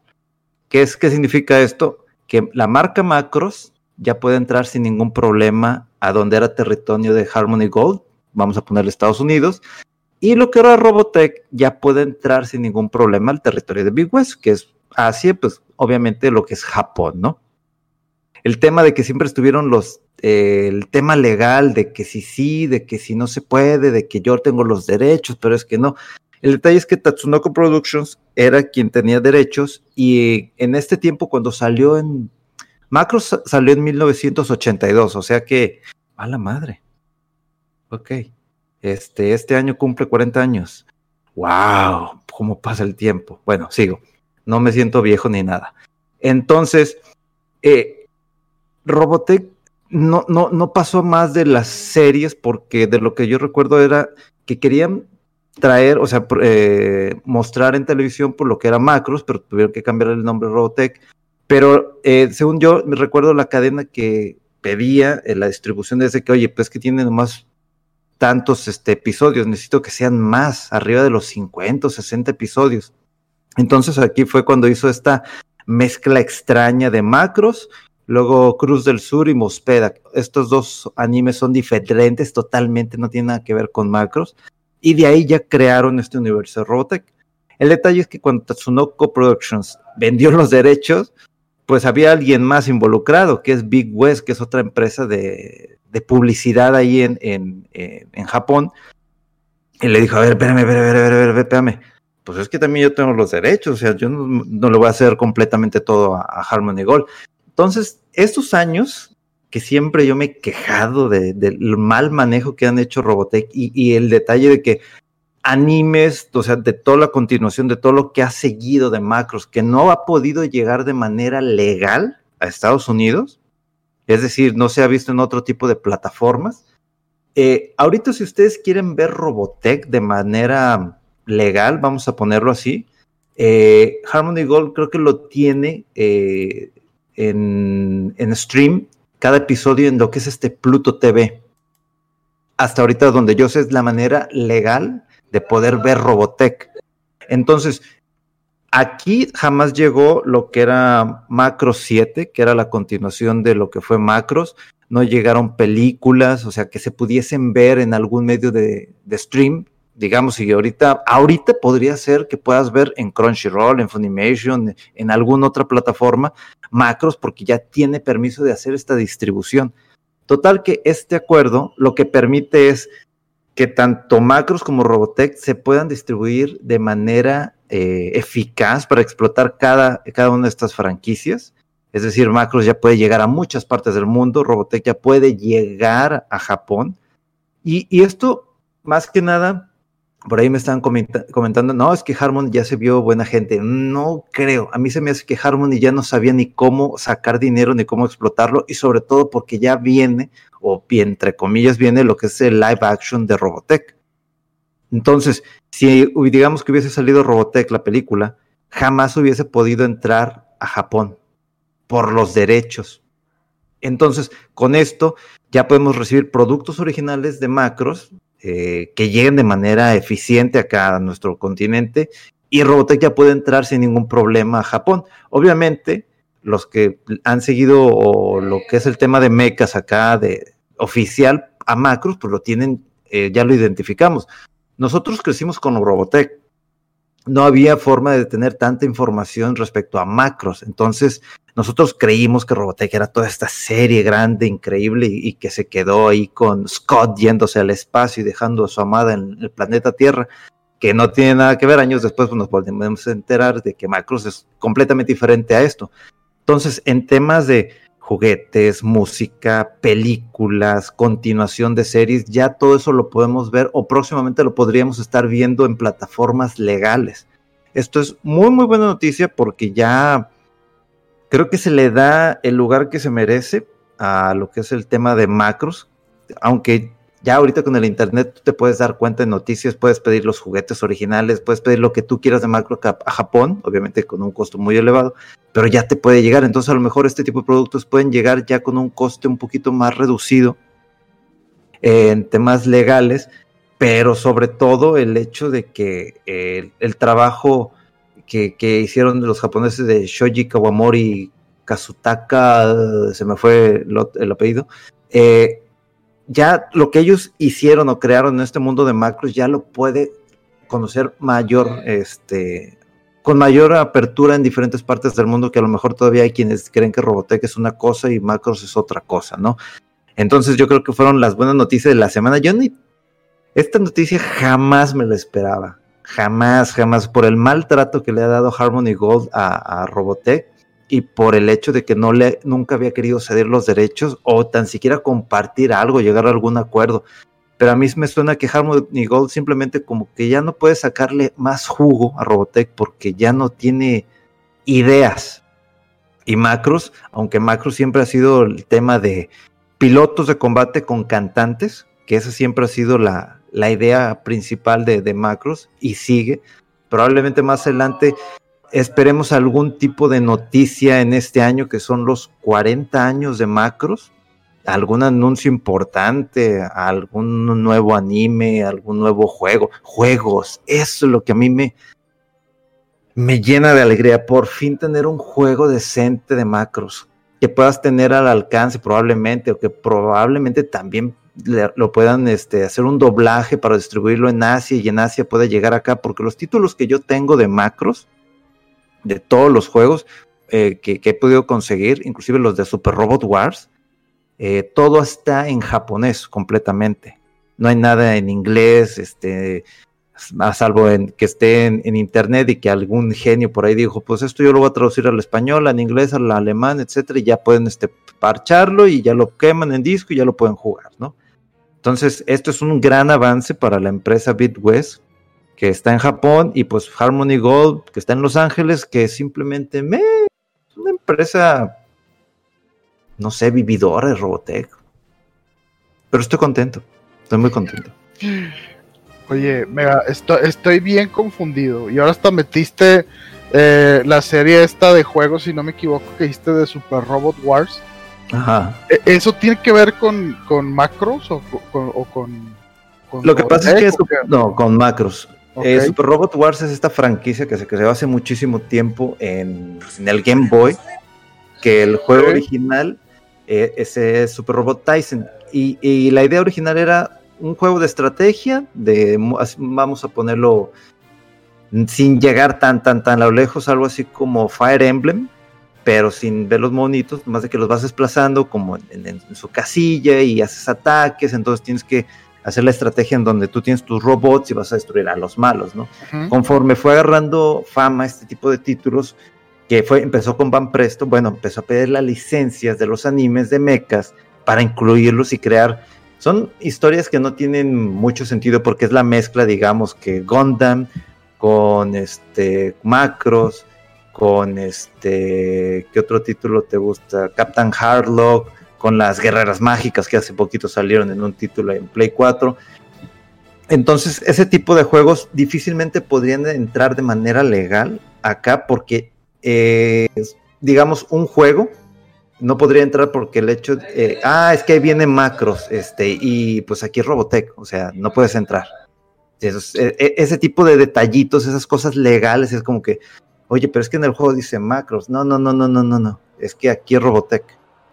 ¿Qué, es, qué significa esto? Que la marca Macros ya puede entrar sin ningún problema a donde era territorio de Harmony Gold, vamos a ponerle Estados Unidos, y lo que era Robotech ya puede entrar sin ningún problema al territorio de Big West, que es Asia, pues obviamente lo que es Japón, ¿no? El tema de que siempre estuvieron los el tema legal de que si sí, de que si no se puede, de que yo tengo los derechos, pero es que no. El detalle es que Tatsunoko Productions era quien tenía derechos y en este tiempo cuando salió en Macros salió en 1982, o sea que a la madre. Ok. Este este año cumple 40 años. Wow, cómo pasa el tiempo. Bueno, sigo. No me siento viejo ni nada. Entonces, eh, Robotech no, no, no pasó más de las series porque de lo que yo recuerdo era que querían traer, o sea, eh, mostrar en televisión por lo que era Macros, pero tuvieron que cambiar el nombre Robotech. Pero eh, según yo me recuerdo la cadena que pedía en la distribución de ese que, oye, pues que tienen más tantos este, episodios, necesito que sean más, arriba de los 50 o 60 episodios. Entonces aquí fue cuando hizo esta mezcla extraña de macros Luego Cruz del Sur y Mospeda. Estos dos animes son diferentes totalmente, no tienen nada que ver con macros. Y de ahí ya crearon este universo de Robotech. El detalle es que cuando Tatsunoko Productions vendió los derechos, pues había alguien más involucrado, que es Big West, que es otra empresa de, publicidad ahí en, Japón. Y le dijo, a ver, espérame, espérame, espérame, espérame, Pues es que también yo tengo los derechos, o sea, yo no, no le voy a hacer completamente todo a, a Harmony Gold. Entonces, estos años que siempre yo me he quejado del mal manejo que han hecho Robotech y, el detalle de que animes, o sea, de toda la continuación, de todo lo que ha seguido de macros, que no ha podido llegar de manera legal a Estados Unidos, es decir, no se ha visto en otro tipo de plataformas. Eh, ahorita si ustedes quieren ver Robotech de manera legal, vamos a ponerlo así, eh, Harmony Gold creo que lo tiene eh, en, stream cada episodio en lo que es este Pluto TV. Hasta ahorita donde yo sé es la manera legal de poder ver Robotech. Entonces, aquí jamás llegó lo que era Macros 7, que era la continuación de lo que fue Macros. No llegaron películas, o sea, que se pudiesen ver en algún medio de, de stream digamos, y ahorita, ahorita podría ser que puedas ver en Crunchyroll, en Funimation, en alguna otra plataforma, macros, porque ya tiene permiso de hacer esta distribución. Total que este acuerdo lo que permite es que tanto macros como Robotech se puedan distribuir de manera eh, eficaz para explotar cada, cada una de estas franquicias. Es decir, Macros ya puede llegar a muchas partes del mundo, Robotech ya puede llegar a Japón. Y, y esto, más que nada, por ahí me están comentando, no, es que Harmony ya se vio buena gente. No creo. A mí se me hace que Harmony ya no sabía ni cómo sacar dinero ni cómo explotarlo y sobre todo porque ya viene, o entre comillas viene lo que es el live action de Robotech. Entonces, si digamos que hubiese salido Robotech la película, jamás hubiese podido entrar a Japón por los derechos. Entonces, con esto ya podemos recibir productos originales de Macros eh, que lleguen de manera eficiente acá a nuestro continente y Robotech ya puede entrar sin ningún problema a Japón. Obviamente, los que han seguido lo que es el tema de mechas acá de oficial a Macros, pues lo tienen, eh, ya lo identificamos. Nosotros crecimos con Robotech. No había forma de tener tanta información respecto a macros. Entonces, nosotros creímos que Robotech era toda esta serie grande, increíble, y, que se quedó ahí con Scott yéndose al espacio y dejando a su amada en el planeta Tierra, que no tiene nada que ver. Años después pues, nos volvemos a enterar de que Macros es completamente diferente a esto. Entonces, en temas de juguetes, música, películas, continuación de series, ya todo eso lo podemos ver o próximamente lo podríamos estar viendo en plataformas legales. Esto es muy, muy buena noticia porque ya creo que se le da el lugar que se merece a lo que es el tema de macros, aunque ya ahorita con el internet tú te puedes dar cuenta de noticias, puedes pedir los juguetes originales, puedes pedir lo que tú quieras de macro a Japón, obviamente con un costo muy elevado, pero ya te puede llegar. Entonces a lo mejor este tipo de productos pueden llegar ya con un coste un poquito más reducido en temas legales, pero sobre todo el hecho de que el, trabajo que, hicieron los japoneses de Shoji Kawamori Kazutaka, se me fue el, el apellido, eh, ya lo que ellos hicieron o crearon en este mundo de macros ya lo puede conocer mayor, este, con mayor apertura en diferentes partes del mundo que a lo mejor todavía hay quienes creen que Robotech es una cosa y macros es otra cosa, ¿no? Entonces yo creo que fueron las buenas noticias de la semana. Yo ni, esta noticia jamás me la esperaba, jamás, jamás, por el maltrato que le ha dado Harmony Gold a, a Robotech y por el hecho de que no le nunca había querido ceder los derechos o tan siquiera compartir algo, llegar a algún acuerdo. Pero a mí me suena que Harmony Gold simplemente como que ya no puede sacarle más jugo a Robotech porque ya no tiene ideas. Y Macros, aunque Macros siempre ha sido el tema de pilotos de combate con cantantes, que esa siempre ha sido la, la idea principal de, de Macros y sigue. Probablemente más adelante esperemos algún tipo de noticia en este año que son los 40 años de Macros, algún anuncio importante, algún nuevo anime, algún nuevo juego, juegos, eso es lo que a mí me, me llena de alegría, por fin tener un juego decente de Macros que puedas tener al alcance probablemente o que probablemente también lo puedan este, hacer un doblaje para distribuirlo en Asia y en Asia pueda llegar acá, porque los títulos que yo tengo de macros, de todos los juegos eh, que, he podido conseguir, inclusive los de Super Robot Wars, eh, todo está en japonés completamente. No hay nada en inglés, este, a salvo en, que esté en, internet y que algún genio por ahí dijo, pues esto yo lo voy a traducir al español, al inglés, al alemán, etcétera, y ya pueden este, parcharlo y ya lo queman en disco y ya lo pueden jugar, ¿no? Entonces, esto es un gran avance para la empresa BitWest, que está en Japón, y pues Harmony Gold, que está en Los Ángeles, que simplemente me, es una empresa, no sé, vividora de Robotech. Pero estoy contento, estoy muy contento. Oye, mega, estoy, estoy bien confundido. Y ahora hasta metiste eh, la serie esta de juegos, si no me equivoco, que hiciste de Super Robot Wars. Ajá. ¿E, ¿Eso tiene que ver con, macros o, con, Lo que pasa es que no, con macros. Eh, Super Robot Wars es esta franquicia que se creó hace muchísimo tiempo en, pues, el Game Boy, que el juego original eh, es Super Robot Tyson. Y, la idea original era un juego de estrategia, de vamos a ponerlo sin llegar tan, tan, tan a lo lejos, algo así como Fire Emblem, pero sin ver los monitos, más de que los vas desplazando como en su casilla y haces ataques, entonces tienes que hacer la estrategia en donde tú tienes tus robots y vas a destruir a los malos, ¿no? Conforme fue agarrando fama este tipo de títulos, que fue, empezó con Van Presto, bueno, empezó a pedir las licencias de los animes de mechas para incluirlos y crear. Son historias que no tienen mucho sentido porque es la mezcla, digamos, que Gundam con este Macros, con este, ¿qué otro título te gusta? Captain Hardlock, con las guerreras mágicas que hace poquito salieron en un título en Play 4. Entonces, ese tipo de juegos difícilmente podrían entrar de manera legal acá porque, eh, digamos, un juego no podría entrar porque el hecho, de, eh, ah, es que ahí vienen macros, este, y pues aquí es Robotech, o sea, no puedes entrar. E, e, ese tipo de detallitos, esas cosas legales, es como que, oye, pero es que en el juego dice macros, no, no, no, no, no, no, no, es que aquí es Robotech.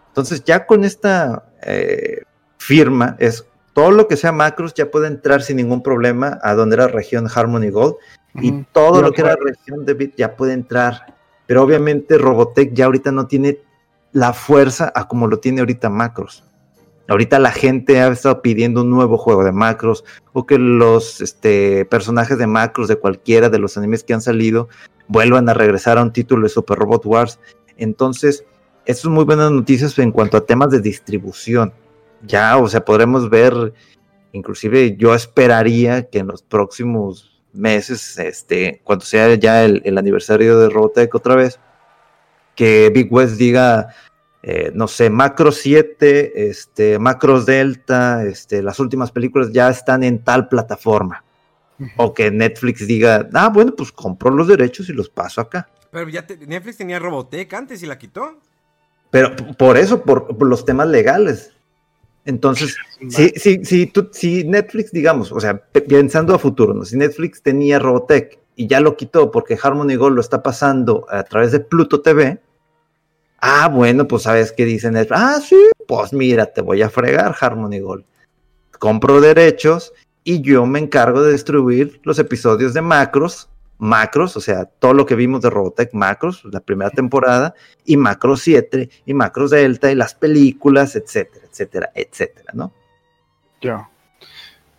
Entonces ya con esta eh, firma es todo lo que sea macros ya puede entrar sin ningún problema a donde era región Harmony Gold y todo lo que era región de Bit ya puede entrar. Pero obviamente Robotech ya ahorita no tiene la fuerza a como lo tiene ahorita macros. Ahorita la gente ha estado pidiendo un nuevo juego de macros o que los este, personajes de macros de cualquiera de los animes que han salido vuelvan a regresar a un título de Super Robot Wars. Entonces, esto es muy buenas noticias en cuanto a temas de distribución. Ya, o sea, podremos ver, inclusive yo esperaría que en los próximos meses, este, cuando sea ya el, aniversario de Robotech otra vez, que Big West diga, eh, no sé, Macro 7, este, Macros Delta, este, las últimas películas ya están en tal plataforma. O que Netflix diga, ah, bueno, pues compro los derechos y los paso acá. Pero ya Netflix tenía Robotech antes y la quitó. Pero por eso, por, los temas legales. Entonces, si, si, si, tú, si Netflix, digamos, o sea, pensando a futuro, ¿no? si Netflix tenía Robotech y ya lo quitó porque Harmony Gold lo está pasando a través de Pluto TV, ah, bueno, pues sabes qué dicen Netflix, ah, sí, pues mira, te voy a fregar Harmony Gold. Compro derechos y yo me encargo de distribuir los episodios de Macros Macros, o sea, todo lo que vimos de Robotech Macros, la primera temporada, y Macros 7, y Macros Delta, y las películas, etcétera, etcétera, etcétera, ¿no? Ya.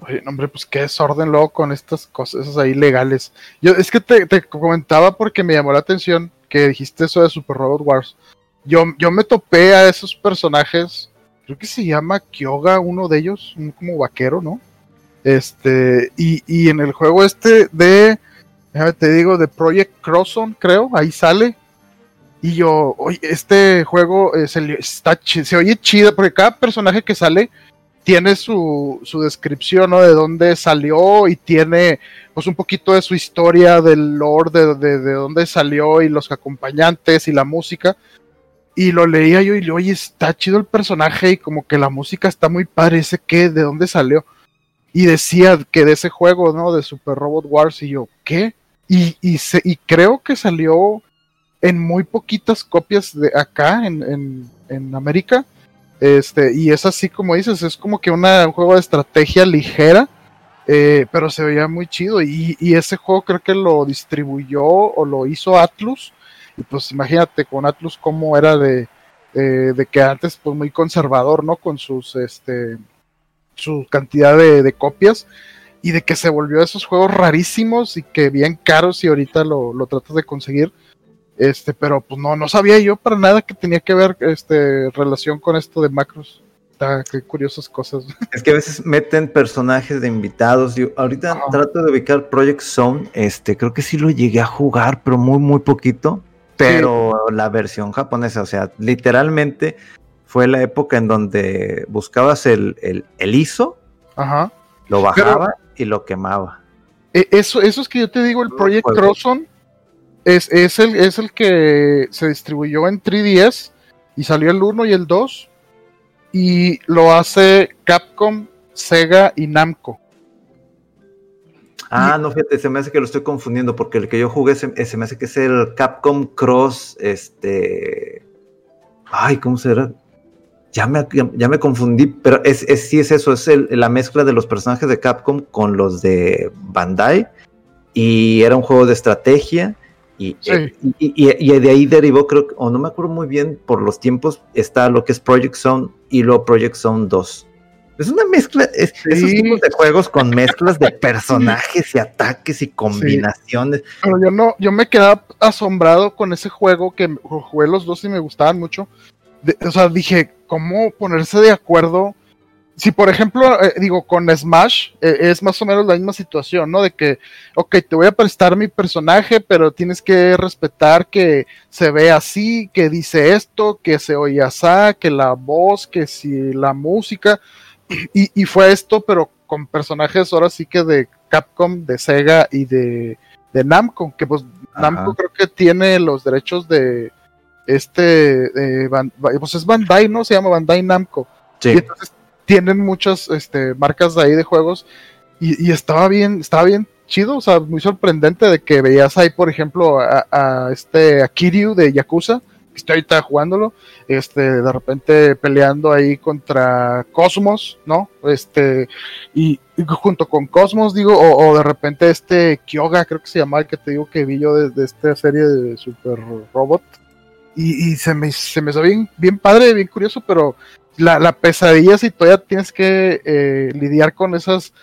Oye, hombre, pues qué desorden luego con estas cosas ahí legales. Yo es que te, comentaba porque me llamó la atención que dijiste eso de Super Robot Wars. Yo, yo me topé a esos personajes, creo que se llama Kyoga, uno de ellos, un como vaquero, ¿no? Este, y, y en el juego este de déjame te digo, de Project Crosson, creo, ahí sale. Y yo, oye, este juego eh, se, está, se oye chido, porque cada personaje que sale tiene su, su descripción, ¿no? De dónde salió y tiene, pues, un poquito de su historia, del lore, de, de, de dónde salió y los acompañantes y la música. Y lo leía yo y le, oye, está chido el personaje y como que la música está muy padre, ese qué, de dónde salió. Y decía que de ese juego, ¿no? De Super Robot Wars, y yo, ¿qué? Y, y, y creo que salió en muy poquitas copias de acá en, en, América. Este, y es así como dices, es como que una, un juego de estrategia ligera, eh, pero se veía muy chido. Y, y, ese juego creo que lo distribuyó o lo hizo Atlus. Y pues imagínate con Atlus cómo era de, de que antes pues muy conservador, ¿no? Con sus, este, su cantidad de copias y de que se volvió esos juegos rarísimos y que bien caros y ahorita lo, lo tratas de conseguir. Este, pero pues no, no sabía yo para nada que tenía que ver este relación con esto de macros. Está, qué curiosas cosas. Es que a veces meten personajes de invitados. Yo ahorita trato de ubicar Project Zone. Este, creo que sí lo llegué a jugar, pero muy, muy poquito. Pero la versión japonesa, o sea, literalmente fue la época en donde buscabas el, el, el ISO. Ajá. Lo bajaba y lo quemaba. E, eso, eso es que yo te digo, el Project Crosson es, es, el, es el que se distribuyó en 3DS y salió el 1 y el 2 y lo hace Capcom, Sega y Namco. Ah, no, fíjate, se me hace que lo estoy confundiendo porque el que yo jugué se, me hace que es el Capcom Cross, este... Ay, ¿cómo será? Ya me, ya me confundí, pero es, es, sí es eso, es la mezcla de los personajes de Capcom con los de Bandai. Y era un juego de estrategia. Y, y, de ahí derivó, creo, o no me acuerdo muy bien, por los tiempos, está lo que es Project Zone y luego Project Zone 2. Es una mezcla, es, esos tipos de juegos con mezclas de personajes y ataques y combinaciones. Pero yo no, yo me quedaba asombrado con ese juego que jugué los dos y me gustaban mucho. o sea, dije, cómo ponerse de acuerdo. Si por ejemplo, eh, digo, con Smash eh, es más o menos la misma situación, ¿no? De que, ok, te voy a prestar mi personaje, pero tienes que respetar que se ve así, que dice esto, que se oye así, que la voz, que si la música. Y, fue esto, pero con personajes ahora sí que de Capcom, de Sega y de, de Namco, que pues Namco creo que tiene los derechos de, este, eh, pues es Bandai, ¿no? Se llama Bandai Namco. Y entonces tienen muchas este, marcas de ahí de juegos y, estaba bien, estaba bien chido, o sea, muy sorprendente de que veías ahí, por ejemplo, a, este a Kiryu de Yakuza, que estoy ahorita jugándolo, este, de repente peleando ahí contra Cosmos, ¿no? Este, y, junto con Cosmos, digo, o, de repente este Kyoga, creo que se llama el que te digo que vi yo desde esta serie de Super Robot, y, se, me, se me hizo bien, bien padre, bien curioso, pero la, la pesadilla si todavía tienes que eh, lidiar con esas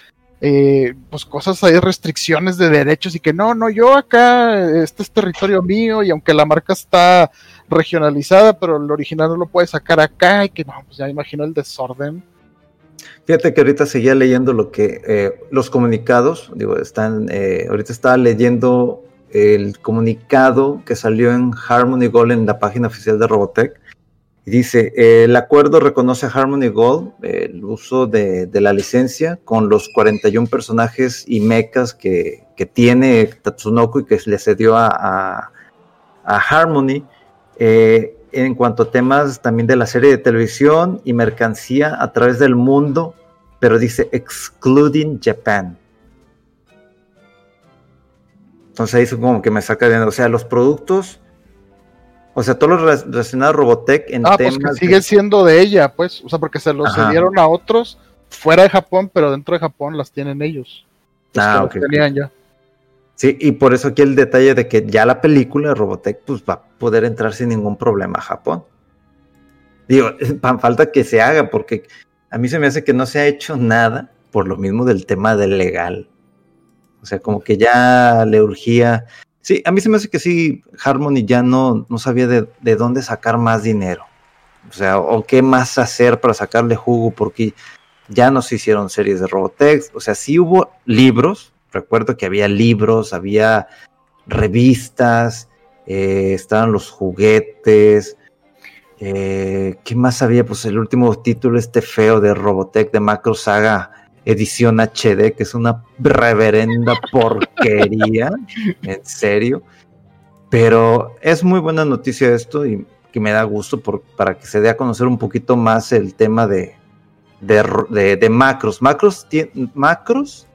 eh, pues cosas hay restricciones de derechos y que no, no, yo acá, este es territorio mío y aunque la marca está regionalizada, pero el original no lo puede sacar acá y que no, pues ya imagino el desorden. Fíjate que ahorita seguía leyendo lo que eh, los comunicados, digo, están, ahorita estaba leyendo el comunicado que salió en Harmony Gold en la página oficial de Robotech. Dice, el acuerdo reconoce a Harmony Gold el uso de, la licencia con los 41 personajes y mechas que, tiene Tatsunoko y que le cedió a, a, Harmony. Eh, en cuanto a temas también de la serie de televisión y mercancía a través del mundo, pero dice excluding Japan. Entonces ahí es como que me saca de... O sea, los productos... O sea, todo lo relacionado a Robotech en ah, pues que sigue siendo de ella, pues. O sea, porque se los cedieron a otros fuera de Japón, pero dentro de Japón las tienen ellos. ah, ok. Tenían ya. Sí, y por eso aquí el detalle de que ya la película de Robotech pues va a poder entrar sin ningún problema a Japón. Digo, falta que se haga porque a mí se me hace que no se ha hecho nada por lo mismo del tema del legal. O sea, como que ya le urgía. Sí, a mí se me hace que sí, Harmony ya no, no sabía de, dónde sacar más dinero. O sea, o qué más hacer para sacarle jugo, porque ya no se hicieron series de Robotech. O sea, sí hubo libros. Recuerdo que había libros, había revistas, eh, estaban los juguetes. Eh, ¿Qué más había? Pues el último título, este feo de Robotech de Macro Saga edición HD, que es una reverenda porquería, en serio. Pero es muy buena noticia esto y que me da gusto por, para que se dé a conocer un poquito más el tema de, de, macros. Macros, macros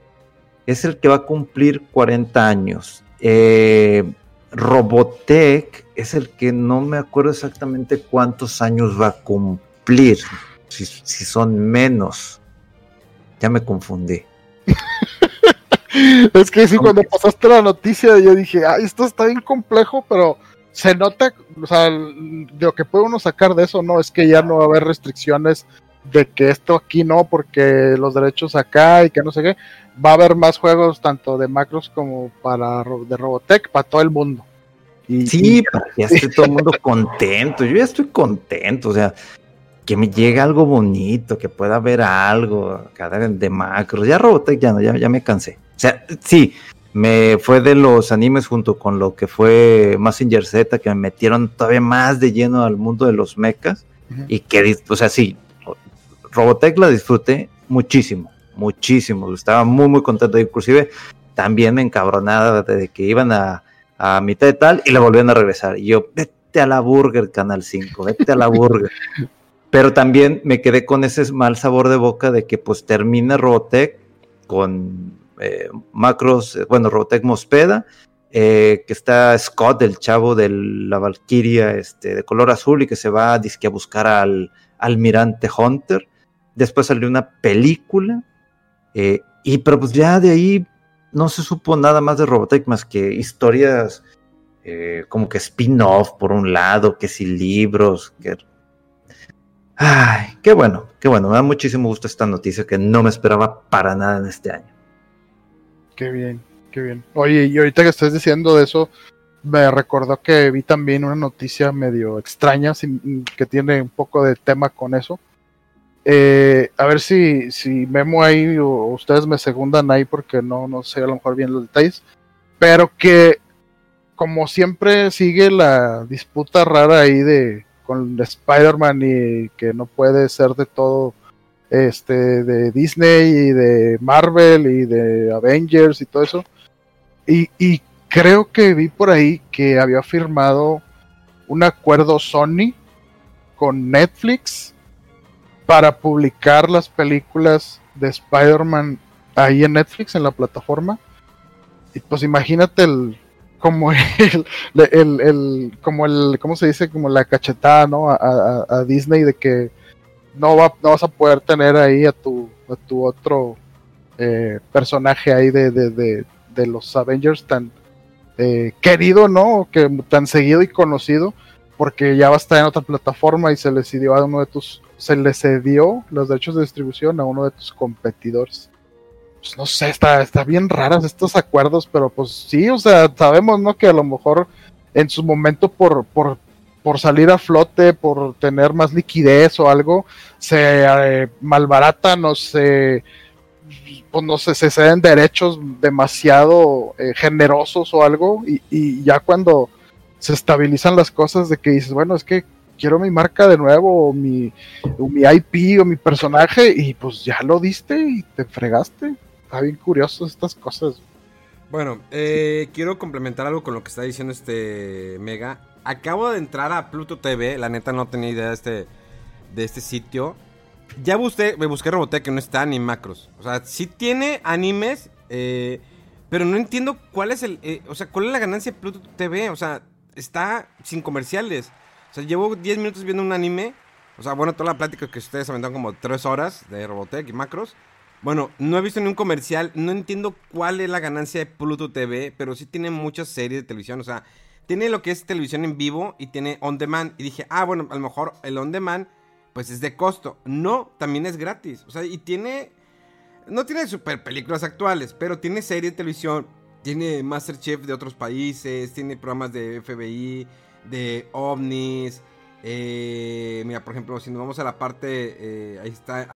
es el que va a cumplir 40 años. Eh, Robotech es el que no me acuerdo exactamente cuántos años va a cumplir, si, si son menos. Ya me confundí. es que sí, cuando pasaste la noticia, yo dije, ay, esto está bien complejo, pero se nota, o sea, lo que puede uno sacar de eso, no, es que ya no va a haber restricciones de que esto aquí no, porque los derechos acá y que no sé qué. Va a haber más juegos, tanto de macros como para de Robotech, para todo el mundo. Y, sí, para que esté todo el mundo contento. Yo ya estoy contento, o sea, que me llegue algo bonito, que pueda ver algo de macros. Ya Robotech ya no, ya, me cansé. O sea, sí, me fue de los animes junto con lo que fue Massinger Z, que me metieron todavía más de lleno al mundo de los mechas. Y que, o sea, sí, Robotech la disfruté muchísimo, muchísimo. Estaba muy, muy contento. Inclusive también me encabronaba de que iban a, a mitad de tal y la volvían a regresar. Y yo, vete a la Burger, Canal 5, vete a la Burger. Pero también me quedé con ese mal sabor de boca de que pues termina Robotech con eh, Macros, eh, bueno, Robotech Mospeda, eh, que está Scott, el chavo de la Valkyria este, de color azul y que se va a, a buscar al almirante Hunter. Después salió una película y pero pues ya de ahí no se supo nada más de Robotech más que historias como que spin-off por un lado, que si libros, que Ay, qué bueno, qué bueno. Me da muchísimo gusto esta noticia que no me esperaba para nada en este año. Qué bien, qué bien. Oye, y ahorita que estás diciendo de eso, me recordó que vi también una noticia medio extraña que tiene un poco de tema con eso. Eh, a ver si, si Memo ahí o ustedes me segundan ahí porque no, no sé a lo mejor bien los detalles. Pero que como siempre sigue la disputa rara ahí de con Spider-Man y que no puede ser de todo este de Disney y de Marvel y de Avengers y todo eso. Y, y creo que vi por ahí que había firmado un acuerdo Sony con Netflix para publicar las películas de Spider-Man ahí en Netflix, en la plataforma. Y pues imagínate el, como el, el, el, como el, ¿cómo se dice? Como la cachetada, ¿no? A, Disney de que no, va, no vas a poder tener ahí a tu, a tu otro eh, personaje ahí de, de, de, los Avengers tan eh, querido, ¿no? Que tan seguido y conocido, porque ya va a estar en otra plataforma y se le cedió a uno de tus, se le cedió los derechos de distribución a uno de tus competidores. Pues no sé, está, está bien raras estos acuerdos, pero pues sí, o sea, sabemos, ¿no? Que a lo mejor en su momento por, por, por salir a flote, por tener más liquidez o algo, se eh, malbaratan o se, pues no sé, se ceden derechos demasiado eh, generosos o algo, y, y ya cuando se estabilizan las cosas de que dices, bueno, es que quiero mi marca de nuevo, o mi, o mi IP, o mi personaje, y pues ya lo diste y te fregaste. Está bien curioso estas cosas. Bueno, eh, quiero complementar algo con lo que está diciendo este Mega. Acabo de entrar a Pluto TV, la neta no tenía idea de este, de este sitio. Ya busqué, me busqué Robotech que no está ni macros. O sea, sí tiene animes, eh, pero no entiendo cuál es el, eh, o sea, cuál es la ganancia de Pluto TV. O sea, está sin comerciales. O sea, llevo 10 minutos viendo un anime. O sea, bueno, toda la plática que ustedes aventaron como 3 horas de Robotech y macros. Bueno, no he visto ni un comercial. No entiendo cuál es la ganancia de Pluto TV, pero sí tiene muchas series de televisión. O sea, tiene lo que es televisión en vivo y tiene on demand. Y dije, ah, bueno, a lo mejor el on demand, pues es de costo. No, también es gratis. O sea, y tiene. No tiene super películas actuales, pero tiene serie de televisión tiene Masterchef de otros países, tiene programas de FBI, de ovnis. Eh, mira, por ejemplo, si nos vamos a la parte, eh, ahí está.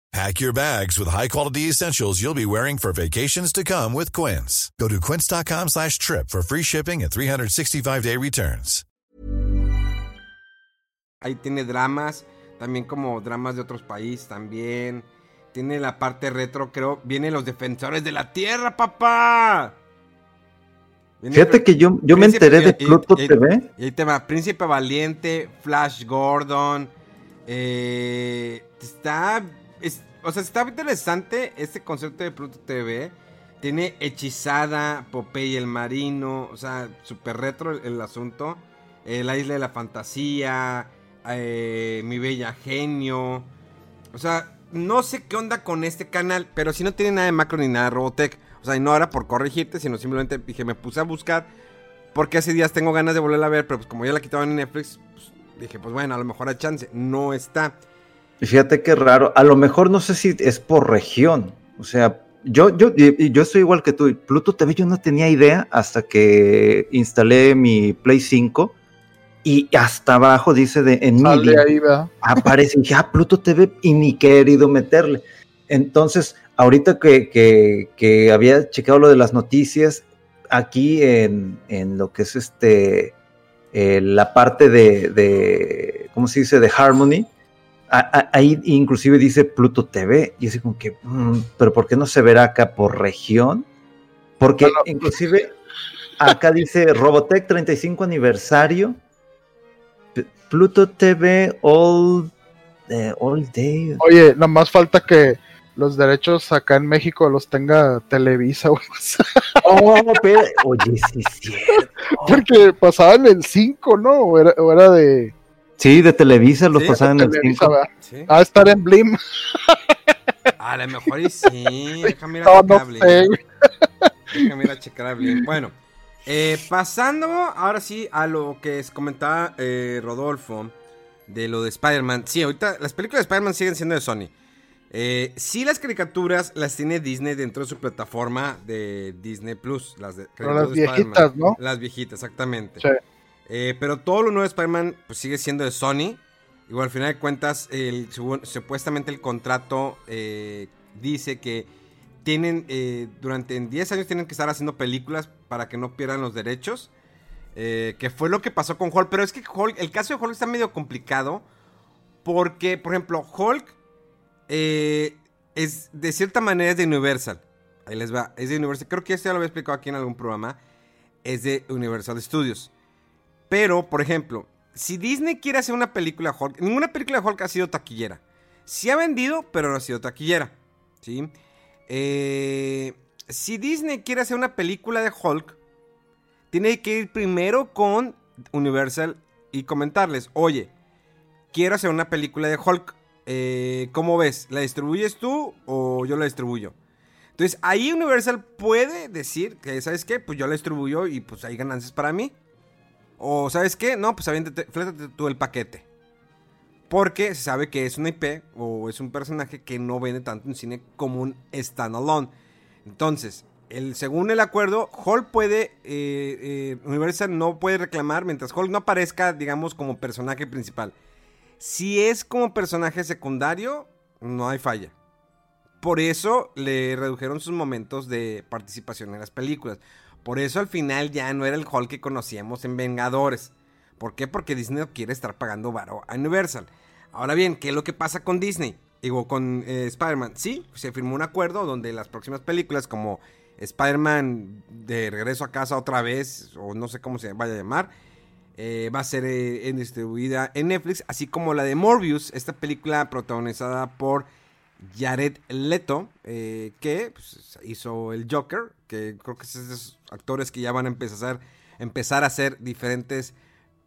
Pack your bags with high-quality essentials you'll be wearing for vacations to come with Quince. Go to quince.com slash trip for free shipping and 365-day returns. Ahí tiene dramas, también como dramas de otros países también. Tiene la parte retro, creo. Vienen los defensores de la tierra, papá. Fíjate que yo, yo me enteré de Pluto TV. Y ahí te va, Príncipe Valiente, Flash Gordon. Eh, está. O sea, está interesante este concepto de Pluto TV. Tiene Hechizada, Popeye el Marino. O sea, súper retro el, asunto. Eh, la Isla de la Fantasía. Eh, Mi Bella Genio. O sea, no sé qué onda con este canal. Pero si no tiene nada de macro ni nada de Robotech. O sea, y no era por corregirte, sino simplemente dije, me puse a buscar. Porque hace días tengo ganas de volverla a ver, pero pues como ya la quitaban en Netflix, pues, dije, pues bueno, a lo mejor hay chance. No está. Fíjate qué raro. A lo mejor no sé si es por región. O sea, yo, yo, yo estoy igual que tú. Pluto TV yo no tenía idea hasta que instalé mi Play 5 y hasta abajo dice de en mi aparece y dije, ah, Pluto TV y ni querido meterle. Entonces, ahorita que, había checado lo de las noticias, aquí en, lo que es este eh, la parte de, ¿cómo se dice? de Harmony, ahí inclusive dice Pluto TV, y así como que, mm, pero ¿por qué no se verá acá por región? Porque inclusive acá dice Robotech 35 aniversario, Pluto TV All, eh, all Day. Oye, más falta que los derechos acá en México los tenga Televisa. Oh, pero, oye, sí es cierto. Porque pasaban el 5, ¿no? O era, de... Sí, de Televisa los pasaban en el 5. ¿Sí? Ah, estar en Blim. A lo mejor y sí. Déjame ir a checar no Déjame ir a checar a Blim. Bueno, eh, pasando ahora sí a lo que comentaba eh, Rodolfo de lo de Spider-Man. Sí, ahorita las películas de Spider-Man siguen siendo de Sony. Eh, sí, las caricaturas las tiene Disney dentro de su plataforma de Disney Plus. Las, de, las viejitas, ¿no? Las viejitas, exactamente. Eh, pero todo lo nuevo de Spider-Man pues, sigue siendo de Sony. Igual, al final de cuentas, supuestamente el contrato eh, dice que tienen, durante 10 años tienen que estar haciendo películas para que no pierdan los derechos. que fue lo que pasó con Hulk. Pero es que Hulk, el caso de Hulk está medio complicado. Porque, por ejemplo, Hulk eh, es de cierta manera es de Universal. Ahí les va. Es de Universal. Creo que esto ya lo había explicado aquí en algún programa. Es de Universal Studios. Pero, por ejemplo, si Disney quiere hacer una película de Hulk, ninguna película de Hulk ha sido taquillera. Sí ha vendido, pero no ha sido taquillera. ¿sí? Eh, si Disney quiere hacer una película de Hulk, tiene que ir primero con Universal y comentarles, oye, quiero hacer una película de Hulk. Eh, ¿Cómo ves? ¿La distribuyes tú o yo la distribuyo? Entonces ahí Universal puede decir que, ¿sabes qué? Pues yo la distribuyo y pues hay ganancias para mí. O ¿sabes qué? No, pues flétate tú el paquete. Porque se sabe que es una IP o es un personaje que no vende tanto en cine como un standalone. Entonces, el, según el acuerdo, Hulk puede, eh, eh, Universal no puede reclamar mientras Hulk no aparezca, digamos, como personaje principal. Si es como personaje secundario, no hay falla. Por eso le redujeron sus momentos de participación en las películas. Por eso al final ya no era el Hulk que conocíamos en Vengadores. ¿Por qué? Porque Disney no quiere estar pagando varo a Universal. Ahora bien, ¿qué es lo que pasa con Disney? Digo, con eh, Spider-Man. Sí, se firmó un acuerdo donde las próximas películas como Spider-Man de regreso a casa otra vez, o no sé cómo se vaya a llamar, eh, va a ser eh, distribuida en Netflix, así como la de Morbius, esta película protagonizada por Jared Leto, eh, que pues, hizo el Joker, que creo que es esos actores que ya van a empezar, a hacer diferentes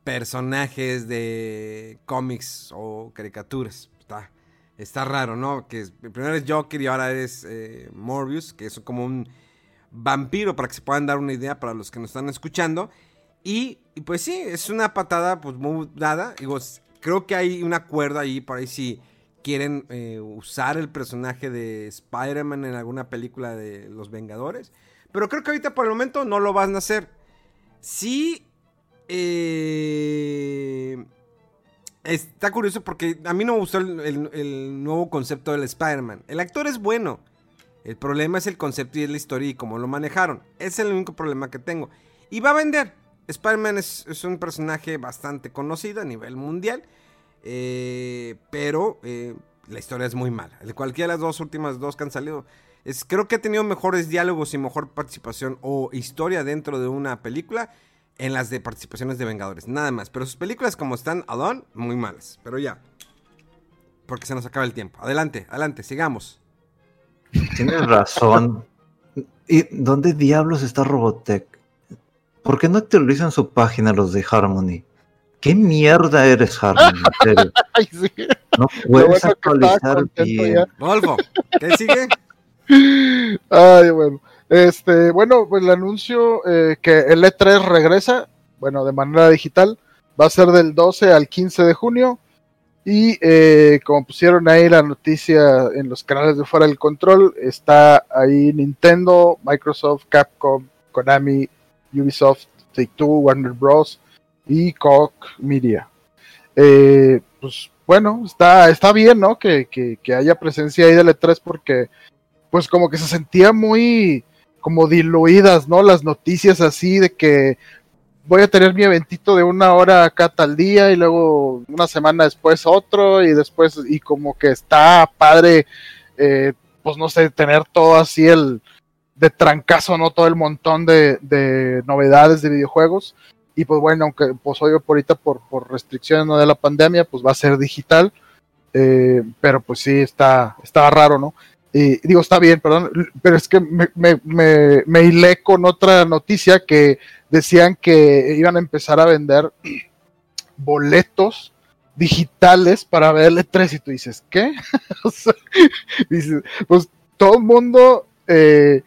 personajes de cómics o caricaturas. Está, está raro, ¿no? Que primero es Joker y ahora es eh, Morbius, que es como un vampiro, para que se puedan dar una idea para los que nos están escuchando. Y, pues sí, es una patada pues muy dada. Creo que hay un acuerdo ahí, por ahí sí quieren eh, usar el personaje de Spider-Man en alguna película de Los Vengadores. Pero creo que ahorita por el momento no lo van a hacer. Sí. Eh, está curioso porque a mí no me gustó el, nuevo concepto del Spider-Man. El actor es bueno. El problema es el concepto y la historia y cómo lo manejaron. Es el único problema que tengo. Y va a vender. Spider-Man es un personaje bastante conocido a nivel mundial. Eh, pero eh, la historia es muy mala. De cualquiera de las dos últimas dos que han salido. Es, creo que ha tenido mejores diálogos y mejor participación o historia dentro de una película en las de participaciones de Vengadores. Nada más. Pero sus películas como están Alone, muy malas. Pero ya. Porque se nos acaba el tiempo. Adelante, adelante, sigamos. Tienes razón. ¿Y dónde diablos está Robotech? ¿Por qué no actualizan su página los de Harmony? ¿Qué mierda eres? Ay, sí. No puedes actualizar bien. Volvo, ¿qué sigue? Ay, bueno. Este, bueno, pues el anuncio eh, que el E3 regresa, bueno, de manera digital, va a ser del 12 al 15 de junio. Y eh, como pusieron ahí la noticia en los canales de fuera del control, está ahí Nintendo, Microsoft, Capcom, Konami, Ubisoft, Take Two, Warner Bros y Koch Media. Eh, pues bueno, está, está bien, ¿no? Que, haya presencia ahí del E3 porque pues como que se sentía muy como diluidas, ¿no? Las noticias así de que voy a tener mi eventito de una hora acá tal día y luego una semana después otro y después y como que está padre, eh, pues no sé, tener todo así el de trancazo, ¿no? Todo el montón de, de novedades de videojuegos. Y pues bueno, aunque pues hoy ahorita por, por restricciones ¿no? de la pandemia, pues va a ser digital. Eh, pero pues sí, está, está raro, ¿no? Y digo, está bien, perdón, pero es que me, me, me, me hilé con otra noticia que decían que iban a empezar a vender boletos digitales para ver el E3 y tú dices, ¿qué? dices, pues todo el mundo, eh,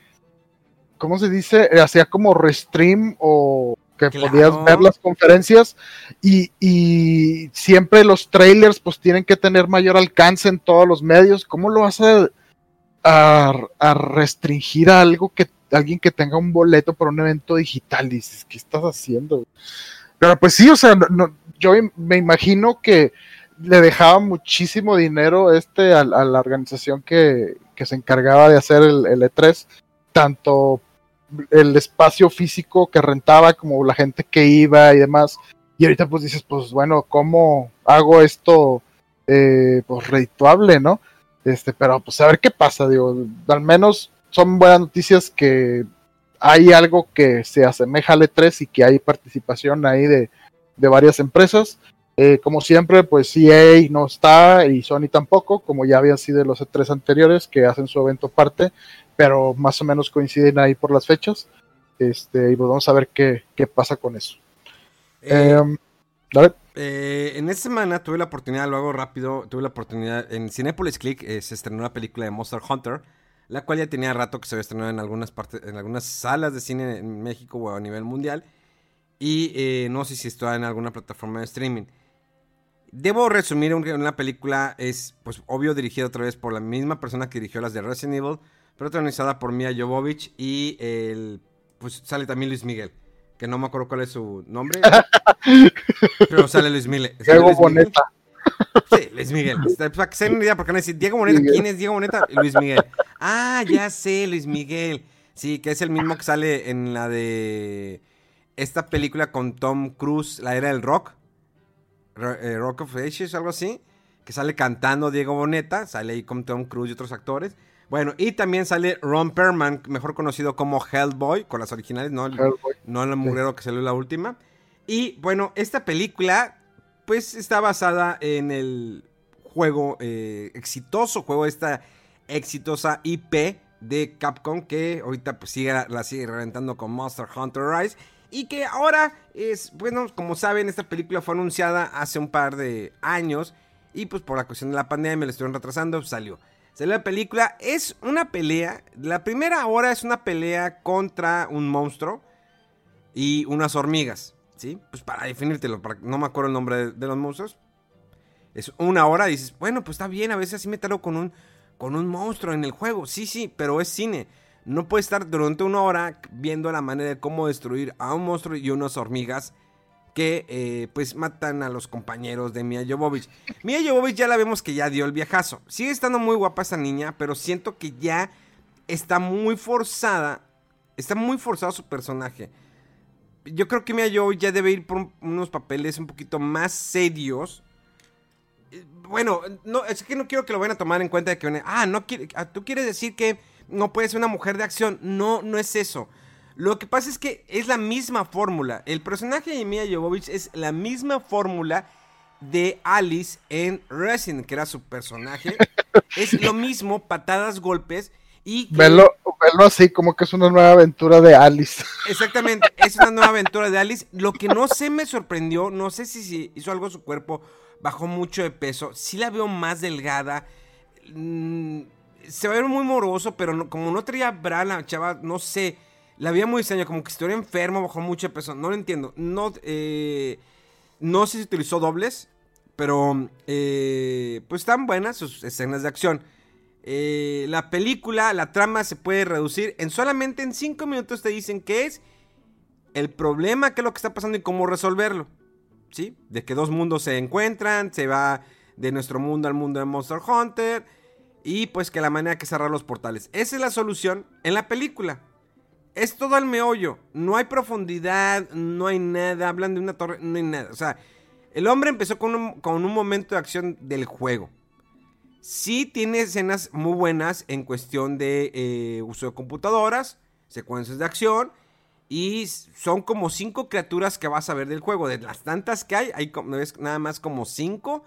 ¿cómo se dice? Hacía como restream o que podías ver las conferencias y, y, siempre los trailers pues tienen que tener mayor alcance en todos los medios. ¿Cómo lo vas a, a, restringir a algo que alguien que tenga un boleto para un evento digital? Dices, ¿qué estás haciendo? Pero pues sí, o sea, yo me imagino que le dejaba muchísimo dinero este a, la organización que, que, se encargaba de hacer el, el E3, tanto el espacio físico que rentaba, como la gente que iba y demás. Y ahorita pues dices, pues bueno, ¿cómo hago esto eh, pues redituable, no? Este, pero pues a ver qué pasa, digo, al menos son buenas noticias que hay algo que se asemeja al E3 y que hay participación ahí de, de varias empresas. Eh, como siempre, pues EA no está y Sony tampoco, como ya habían sido los E3 anteriores que hacen su evento parte pero más o menos coinciden ahí por las fechas. Este, y pues vamos a ver qué, pasa con eso. Eh, em, Eh, en esta semana tuve la oportunidad, lo hago rápido, tuve la oportunidad, en Cinepolis Click eh, se estrenó una película de Monster Hunter, la cual ya tenía rato que se había estrenado en algunas partes, en algunas salas de cine en México o a nivel mundial, y eh, no sé si está en alguna plataforma de streaming. Debo resumir una película, es pues obvio dirigida otra vez por la misma persona que dirigió las de Resident Evil, protagonizada por Mia Jovovich y el, pues sale también Luis Miguel que no me acuerdo cuál es su nombre, pero sale Luis Miguel. Diego Boneta. Sí, Luis Miguel. Este, para que se den una idea, porque a decir, Diego Boneta, ¿quién es Diego Boneta? Luis Miguel. Ah, ya sé, Luis Miguel. Sí, que es el mismo que sale en la de esta película con Tom Cruise, la era del rock. Eh, rock of Ages, algo así. Que sale cantando Diego Boneta, sale ahí con Tom Cruise y otros actores. Bueno, y también sale Ron Perlman, mejor conocido como Hellboy, con las originales, no, el, no el mugrero que salió la última. Y bueno, esta película, pues está basada en el juego eh, exitoso, juego esta exitosa IP de Capcom que ahorita pues sigue, la sigue reventando con Monster Hunter Rise. Y que ahora es, bueno, como saben, esta película fue anunciada hace un par de años. Y pues por la cuestión de la pandemia me la estuvieron retrasando, salió. Salió la película. Es una pelea. La primera hora es una pelea contra un monstruo y unas hormigas. ¿Sí? Pues para definírtelo, no me acuerdo el nombre de, los monstruos. Es una hora dices, bueno, pues está bien, a veces así me con un, con un monstruo en el juego. Sí, sí, pero es cine. No puede estar durante una hora viendo la manera de cómo destruir a un monstruo y unas hormigas que eh, pues matan a los compañeros de Mia Jovovich. Mia Jovovich ya la vemos que ya dio el viajazo. Sigue estando muy guapa esa niña, pero siento que ya está muy forzada. Está muy forzado su personaje. Yo creo que Mia Jovovich ya debe ir por unos papeles un poquito más serios. Eh, bueno, no, es que no quiero que lo vayan a tomar en cuenta de que... Ah, no ah, tú quieres decir que no puede ser una mujer de acción. No, no es eso. Lo que pasa es que es la misma fórmula. El personaje de Mia Jovovich es la misma fórmula de Alice en Resident, que era su personaje. es lo mismo, patadas, golpes. Y verlo, así, como que es una nueva aventura de Alice. Exactamente, es una nueva aventura de Alice. Lo que no sé me sorprendió, no sé si, hizo algo su cuerpo, bajó mucho de peso. Sí la veo más delgada. Mm, se ve muy moroso, pero como no traía bra la chava, no sé. La vida muy extraña, como que estuviera enfermo, bajó mucho peso. No lo entiendo. No, eh, no sé si utilizó dobles, pero eh, pues están buenas sus escenas de acción. Eh, la película, la trama se puede reducir en solamente en 5 minutos te dicen qué es el problema, qué es lo que está pasando y cómo resolverlo. ¿Sí? De que dos mundos se encuentran, se va de nuestro mundo al mundo de Monster Hunter y pues que la manera que cerrar los portales. Esa es la solución en la película. Es todo al meollo. No hay profundidad, no hay nada. Hablan de una torre, no hay nada. O sea, el hombre empezó con un, momento de acción del juego. Sí tiene escenas muy buenas en cuestión de eh, uso de computadoras, secuencias de acción. Y son como cinco criaturas que vas a ver del juego. De las tantas que hay, hay nada más como cinco.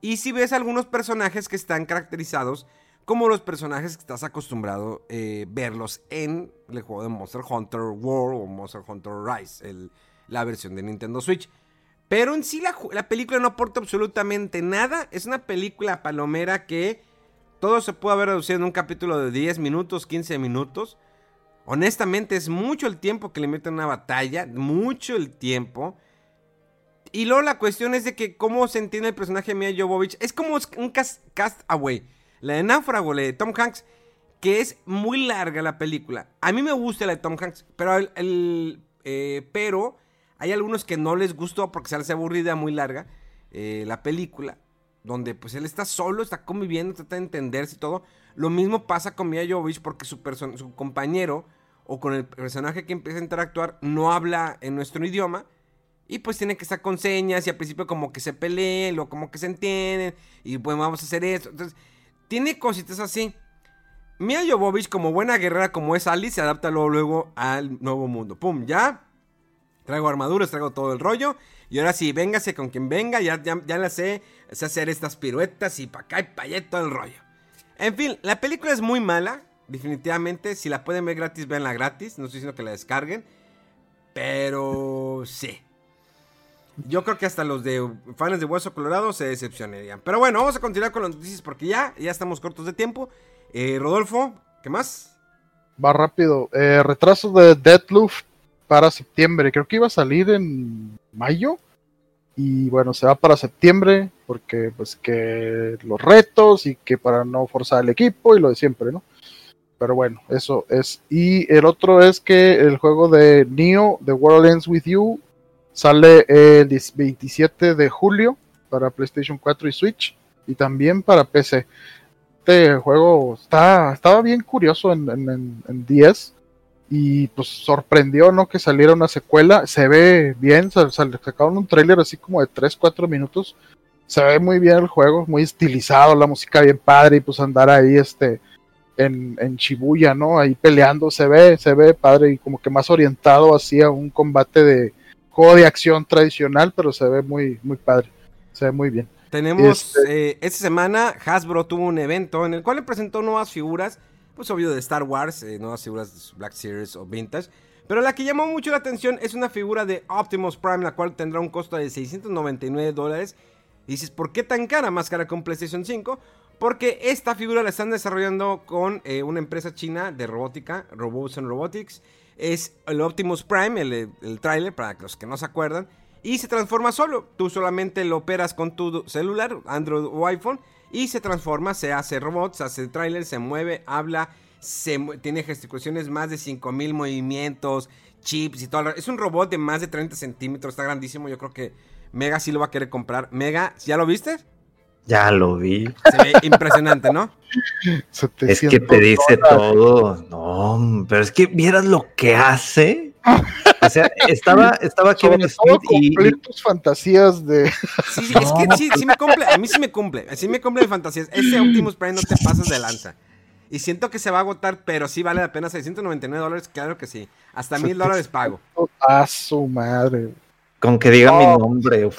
Y si ves algunos personajes que están caracterizados como los personajes que estás acostumbrado eh, verlos en el juego de Monster Hunter World o Monster Hunter Rise, la versión de Nintendo Switch. Pero en sí la, película no aporta absolutamente nada. Es una película palomera que todo se puede haber reducido en un capítulo de 10 minutos, 15 minutos. Honestamente es mucho el tiempo que le meten a una batalla, mucho el tiempo. Y luego la cuestión es de que cómo se entiende el personaje de Mia Jovovich. Es como un cast, cast away. La de Náufrago, la de Tom Hanks, que es muy larga la película. A mí me gusta la de Tom Hanks, pero, el, eh, pero hay algunos que no les gustó porque se les aburrida, muy larga eh, la película. Donde pues él está solo, está conviviendo, trata de entenderse y todo. Lo mismo pasa con Mia Jovovich porque su, su compañero o con el personaje que empieza a interactuar no habla en nuestro idioma. Y pues tiene que estar con señas y al principio como que se peleen, luego como que se entienden y pues vamos a hacer esto. Entonces tiene cositas así. Mia Jovovich, como buena guerrera como es Alice, se adapta luego, al nuevo mundo. Pum, ya. Traigo armaduras, traigo todo el rollo. Y ahora sí, véngase con quien venga. Ya, ya, ya la sé, sé hacer estas piruetas y pa' acá y pa' allá todo el rollo. En fin, la película es muy mala. Definitivamente. Si la pueden ver gratis, véanla gratis. No estoy diciendo que la descarguen. Pero sí. Yo creo que hasta los de fans de Hueso Colorado se decepcionarían. Pero bueno, vamos a continuar con las noticias porque ya, ya estamos cortos de tiempo. Eh, Rodolfo, ¿qué más? Va rápido. Eh, retraso de Deadloop para septiembre. Creo que iba a salir en mayo. Y bueno, se va para septiembre porque pues que los retos y que para no forzar el equipo y lo de siempre, ¿no? Pero bueno, eso es. Y el otro es que el juego de Neo, The World Ends With You, sale el 27 de julio para PlayStation 4 y Switch y también para PC. Este juego está, estaba bien curioso en, en, en 10 y pues sorprendió, ¿no? Que saliera una secuela, se ve bien, se, sacaron un tráiler así como de 3, 4 minutos, se ve muy bien el juego, muy estilizado, la música bien padre y pues andar ahí este en, en Shibuya, ¿no? Ahí peleando, se ve, se ve padre y como que más orientado hacia un combate de juego de acción tradicional, pero se ve muy, muy padre, se ve muy bien. Tenemos, este eh, esta semana Hasbro tuvo un evento en el cual le presentó nuevas figuras pues obvio de Star Wars, eh, nuevas figuras de Black Series o Vintage. Pero la que llamó mucho la atención es una figura de Optimus Prime, la cual tendrá un costo de 699 dólares. Dices, ¿por qué tan cara? Más cara con PlayStation 5. Porque esta figura la están desarrollando con eh, una empresa china de robótica, Robotion Robotics. Es el Optimus Prime, el, el trailer, para los que no se acuerdan. Y se transforma solo. Tú solamente lo operas con tu celular, Android o iPhone y se transforma, se hace robots, se hace trailer, se mueve, habla, se tiene gesticulaciones, más de 5000 movimientos, chips y todo. Es un robot de más de 30 centímetros, está grandísimo. Yo creo que Mega sí lo va a querer comprar. Mega, ¿ya lo viste? Ya lo vi. Se ve impresionante, ¿no? es que te dice todo. No, pero es que vieras lo que hace. O sea, estaba, estaba Kevin Smith y. tus fantasías de. Sí, es que sí, sí me cumple. A mí sí me cumple. Sí me cumple de fantasías. Ese Optimus Prime no te pasas de lanza. Y siento que se va a agotar, pero sí vale la pena 699 dólares. Claro que sí. Hasta mil dólares pago. A su madre. Con que diga mi nombre.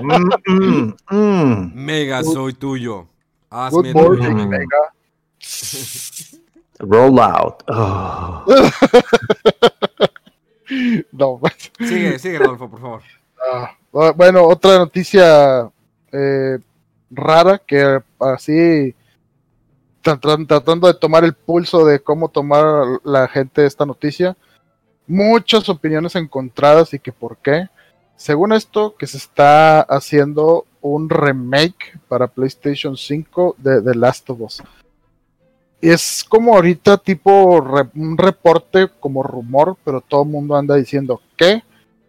Mm, mm, mm. Mega, soy tuyo. Hazme Good Mega. Roll out. Oh. no, pues. Sigue, sigue, Rodolfo, por favor. Ah, bueno, otra noticia eh, rara que así tratando de tomar el pulso de cómo tomar la gente esta noticia. Muchas opiniones encontradas y que por qué. Según esto, que se está haciendo un remake para PlayStation 5 de The Last of Us es como ahorita tipo un reporte como rumor, pero todo el mundo anda diciendo ¿qué?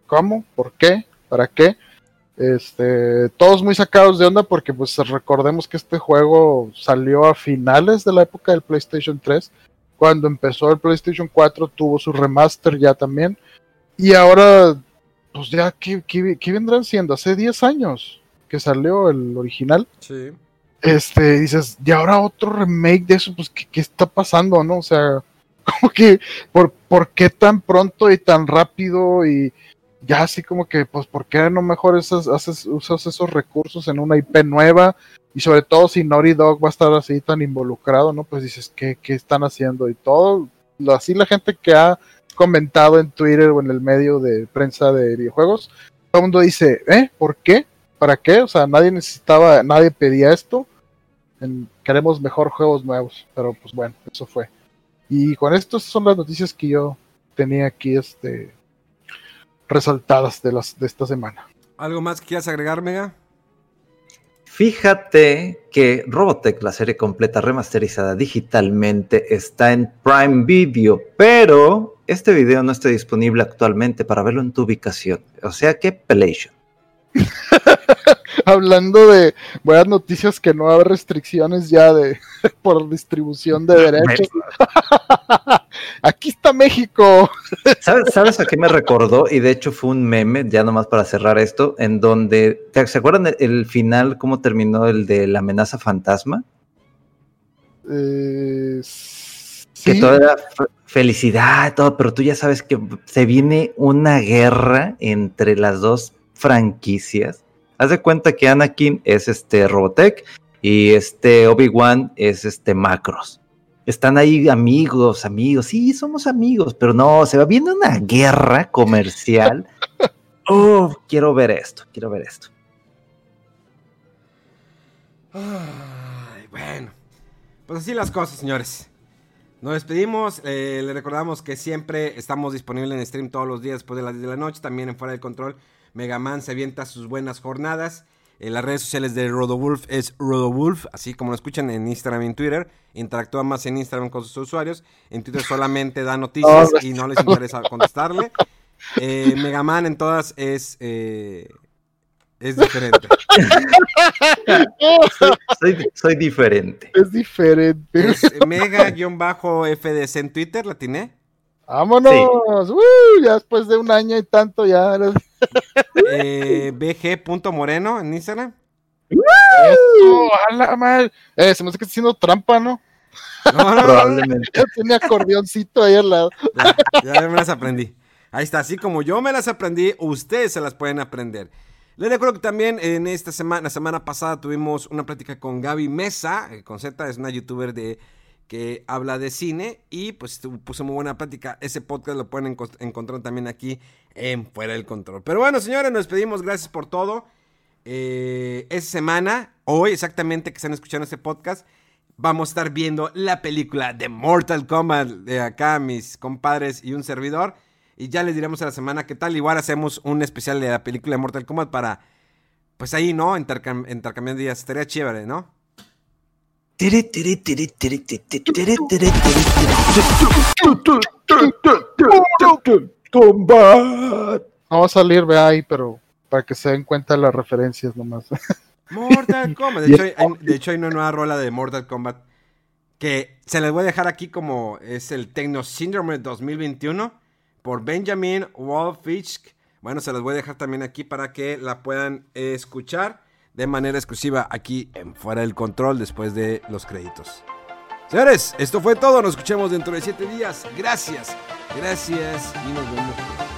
¿Cómo? ¿Por qué? ¿Para qué? Este, todos muy sacados de onda porque pues recordemos que este juego salió a finales de la época del PlayStation 3, cuando empezó el PlayStation 4 tuvo su remaster ya también, y ahora pues ya, ¿qué, qué vendrán siendo? Hace 10 años que salió el original. Sí este, dices, y ahora otro remake de eso, pues, ¿qué, está pasando, no? O sea, como que, ¿por, ¿por qué tan pronto y tan rápido? Y ya así como que, pues, ¿por qué no mejor esas, haces, usas esos recursos en una IP nueva? Y sobre todo si Naughty Dog va a estar así tan involucrado, ¿no? Pues dices, ¿qué, qué están haciendo? Y todo, así la gente que ha comentado en Twitter o en el medio de prensa de videojuegos, todo el mundo dice, ¿eh? ¿Por qué? ¿Para qué? O sea, nadie necesitaba, nadie pedía esto. queremos mejor juegos nuevos, pero pues bueno, eso fue. Y con esto son las noticias que yo tenía aquí este resaltadas de las de esta semana. ¿Algo más que quieras agregar, Mega? Fíjate que Robotech, la serie completa remasterizada digitalmente, está en Prime Video, pero este video no está disponible actualmente para verlo en tu ubicación. O sea que Pelation. Hablando de buenas noticias que no hay restricciones ya de por distribución de derechos. Aquí está México. ¿Sabes, a qué me recordó? Y de hecho fue un meme, ya nomás para cerrar esto, en donde, ¿se acuerdan el, final, cómo terminó el de la amenaza fantasma? Eh, que todo era felicidad, todo, pero tú ya sabes que se viene una guerra entre las dos franquicias. Haz de cuenta que Anakin es este Robotech y este Obi-Wan es este Macros. Están ahí amigos, amigos, sí, somos amigos, pero no, se va viendo una guerra comercial oh, quiero ver esto, quiero ver esto. bueno, pues así las cosas, señores. Nos despedimos, eh, le recordamos que siempre estamos disponibles en stream todos los días después de las 10 de la noche, también en Fuera del Control. Megaman se avienta sus buenas jornadas. En las redes sociales de Rodowulf es Rodowulf, así como lo escuchan en Instagram y en Twitter. Interactúa más en Instagram con sus usuarios. En Twitter solamente da noticias y no les interesa contestarle. Eh, Megaman en todas es eh, es diferente. soy, diferente. Es diferente. Mega-FDC en Twitter, ¿la tiene? ¡Vámonos! ya después de un año y tanto ya. eh, BG.moreno en Instagram. Eso, a la madre. Eh, se me hace que está haciendo trampa, ¿no? No, no, Probablemente. Tiene acordeoncito ahí al lado. Ya, ya me las aprendí. Ahí está, así como yo me las aprendí, ustedes se las pueden aprender. Les recuerdo que también en esta semana, la semana pasada tuvimos una plática con Gaby Mesa, eh, con Z, es una youtuber de que habla de cine y pues puso muy buena plática. Ese podcast lo pueden encontrar también aquí en Fuera del Control. Pero bueno, señores, nos despedimos. Gracias por todo. Eh, esta semana, hoy exactamente que están escuchando este podcast, vamos a estar viendo la película de Mortal Kombat de acá, mis compadres y un servidor. Y ya les diremos a la semana qué tal. Igual hacemos un especial de la película de Mortal Kombat para, pues ahí, ¿no? intercambiar días. Estaría chévere, ¿no? Combat. No va a salir, ve ahí, pero para que se den cuenta las referencias nomás. Mortal Kombat. De hecho, hay, de hecho, hay una nueva rola de Mortal Kombat que se les voy a dejar aquí como es el Tecno Syndrome 2021 por Benjamin Wolfich. Bueno, se las voy a dejar también aquí para que la puedan escuchar de manera exclusiva aquí en Fuera del Control después de los créditos. Señores, esto fue todo. Nos escuchamos dentro de siete días. Gracias, gracias y nos vemos.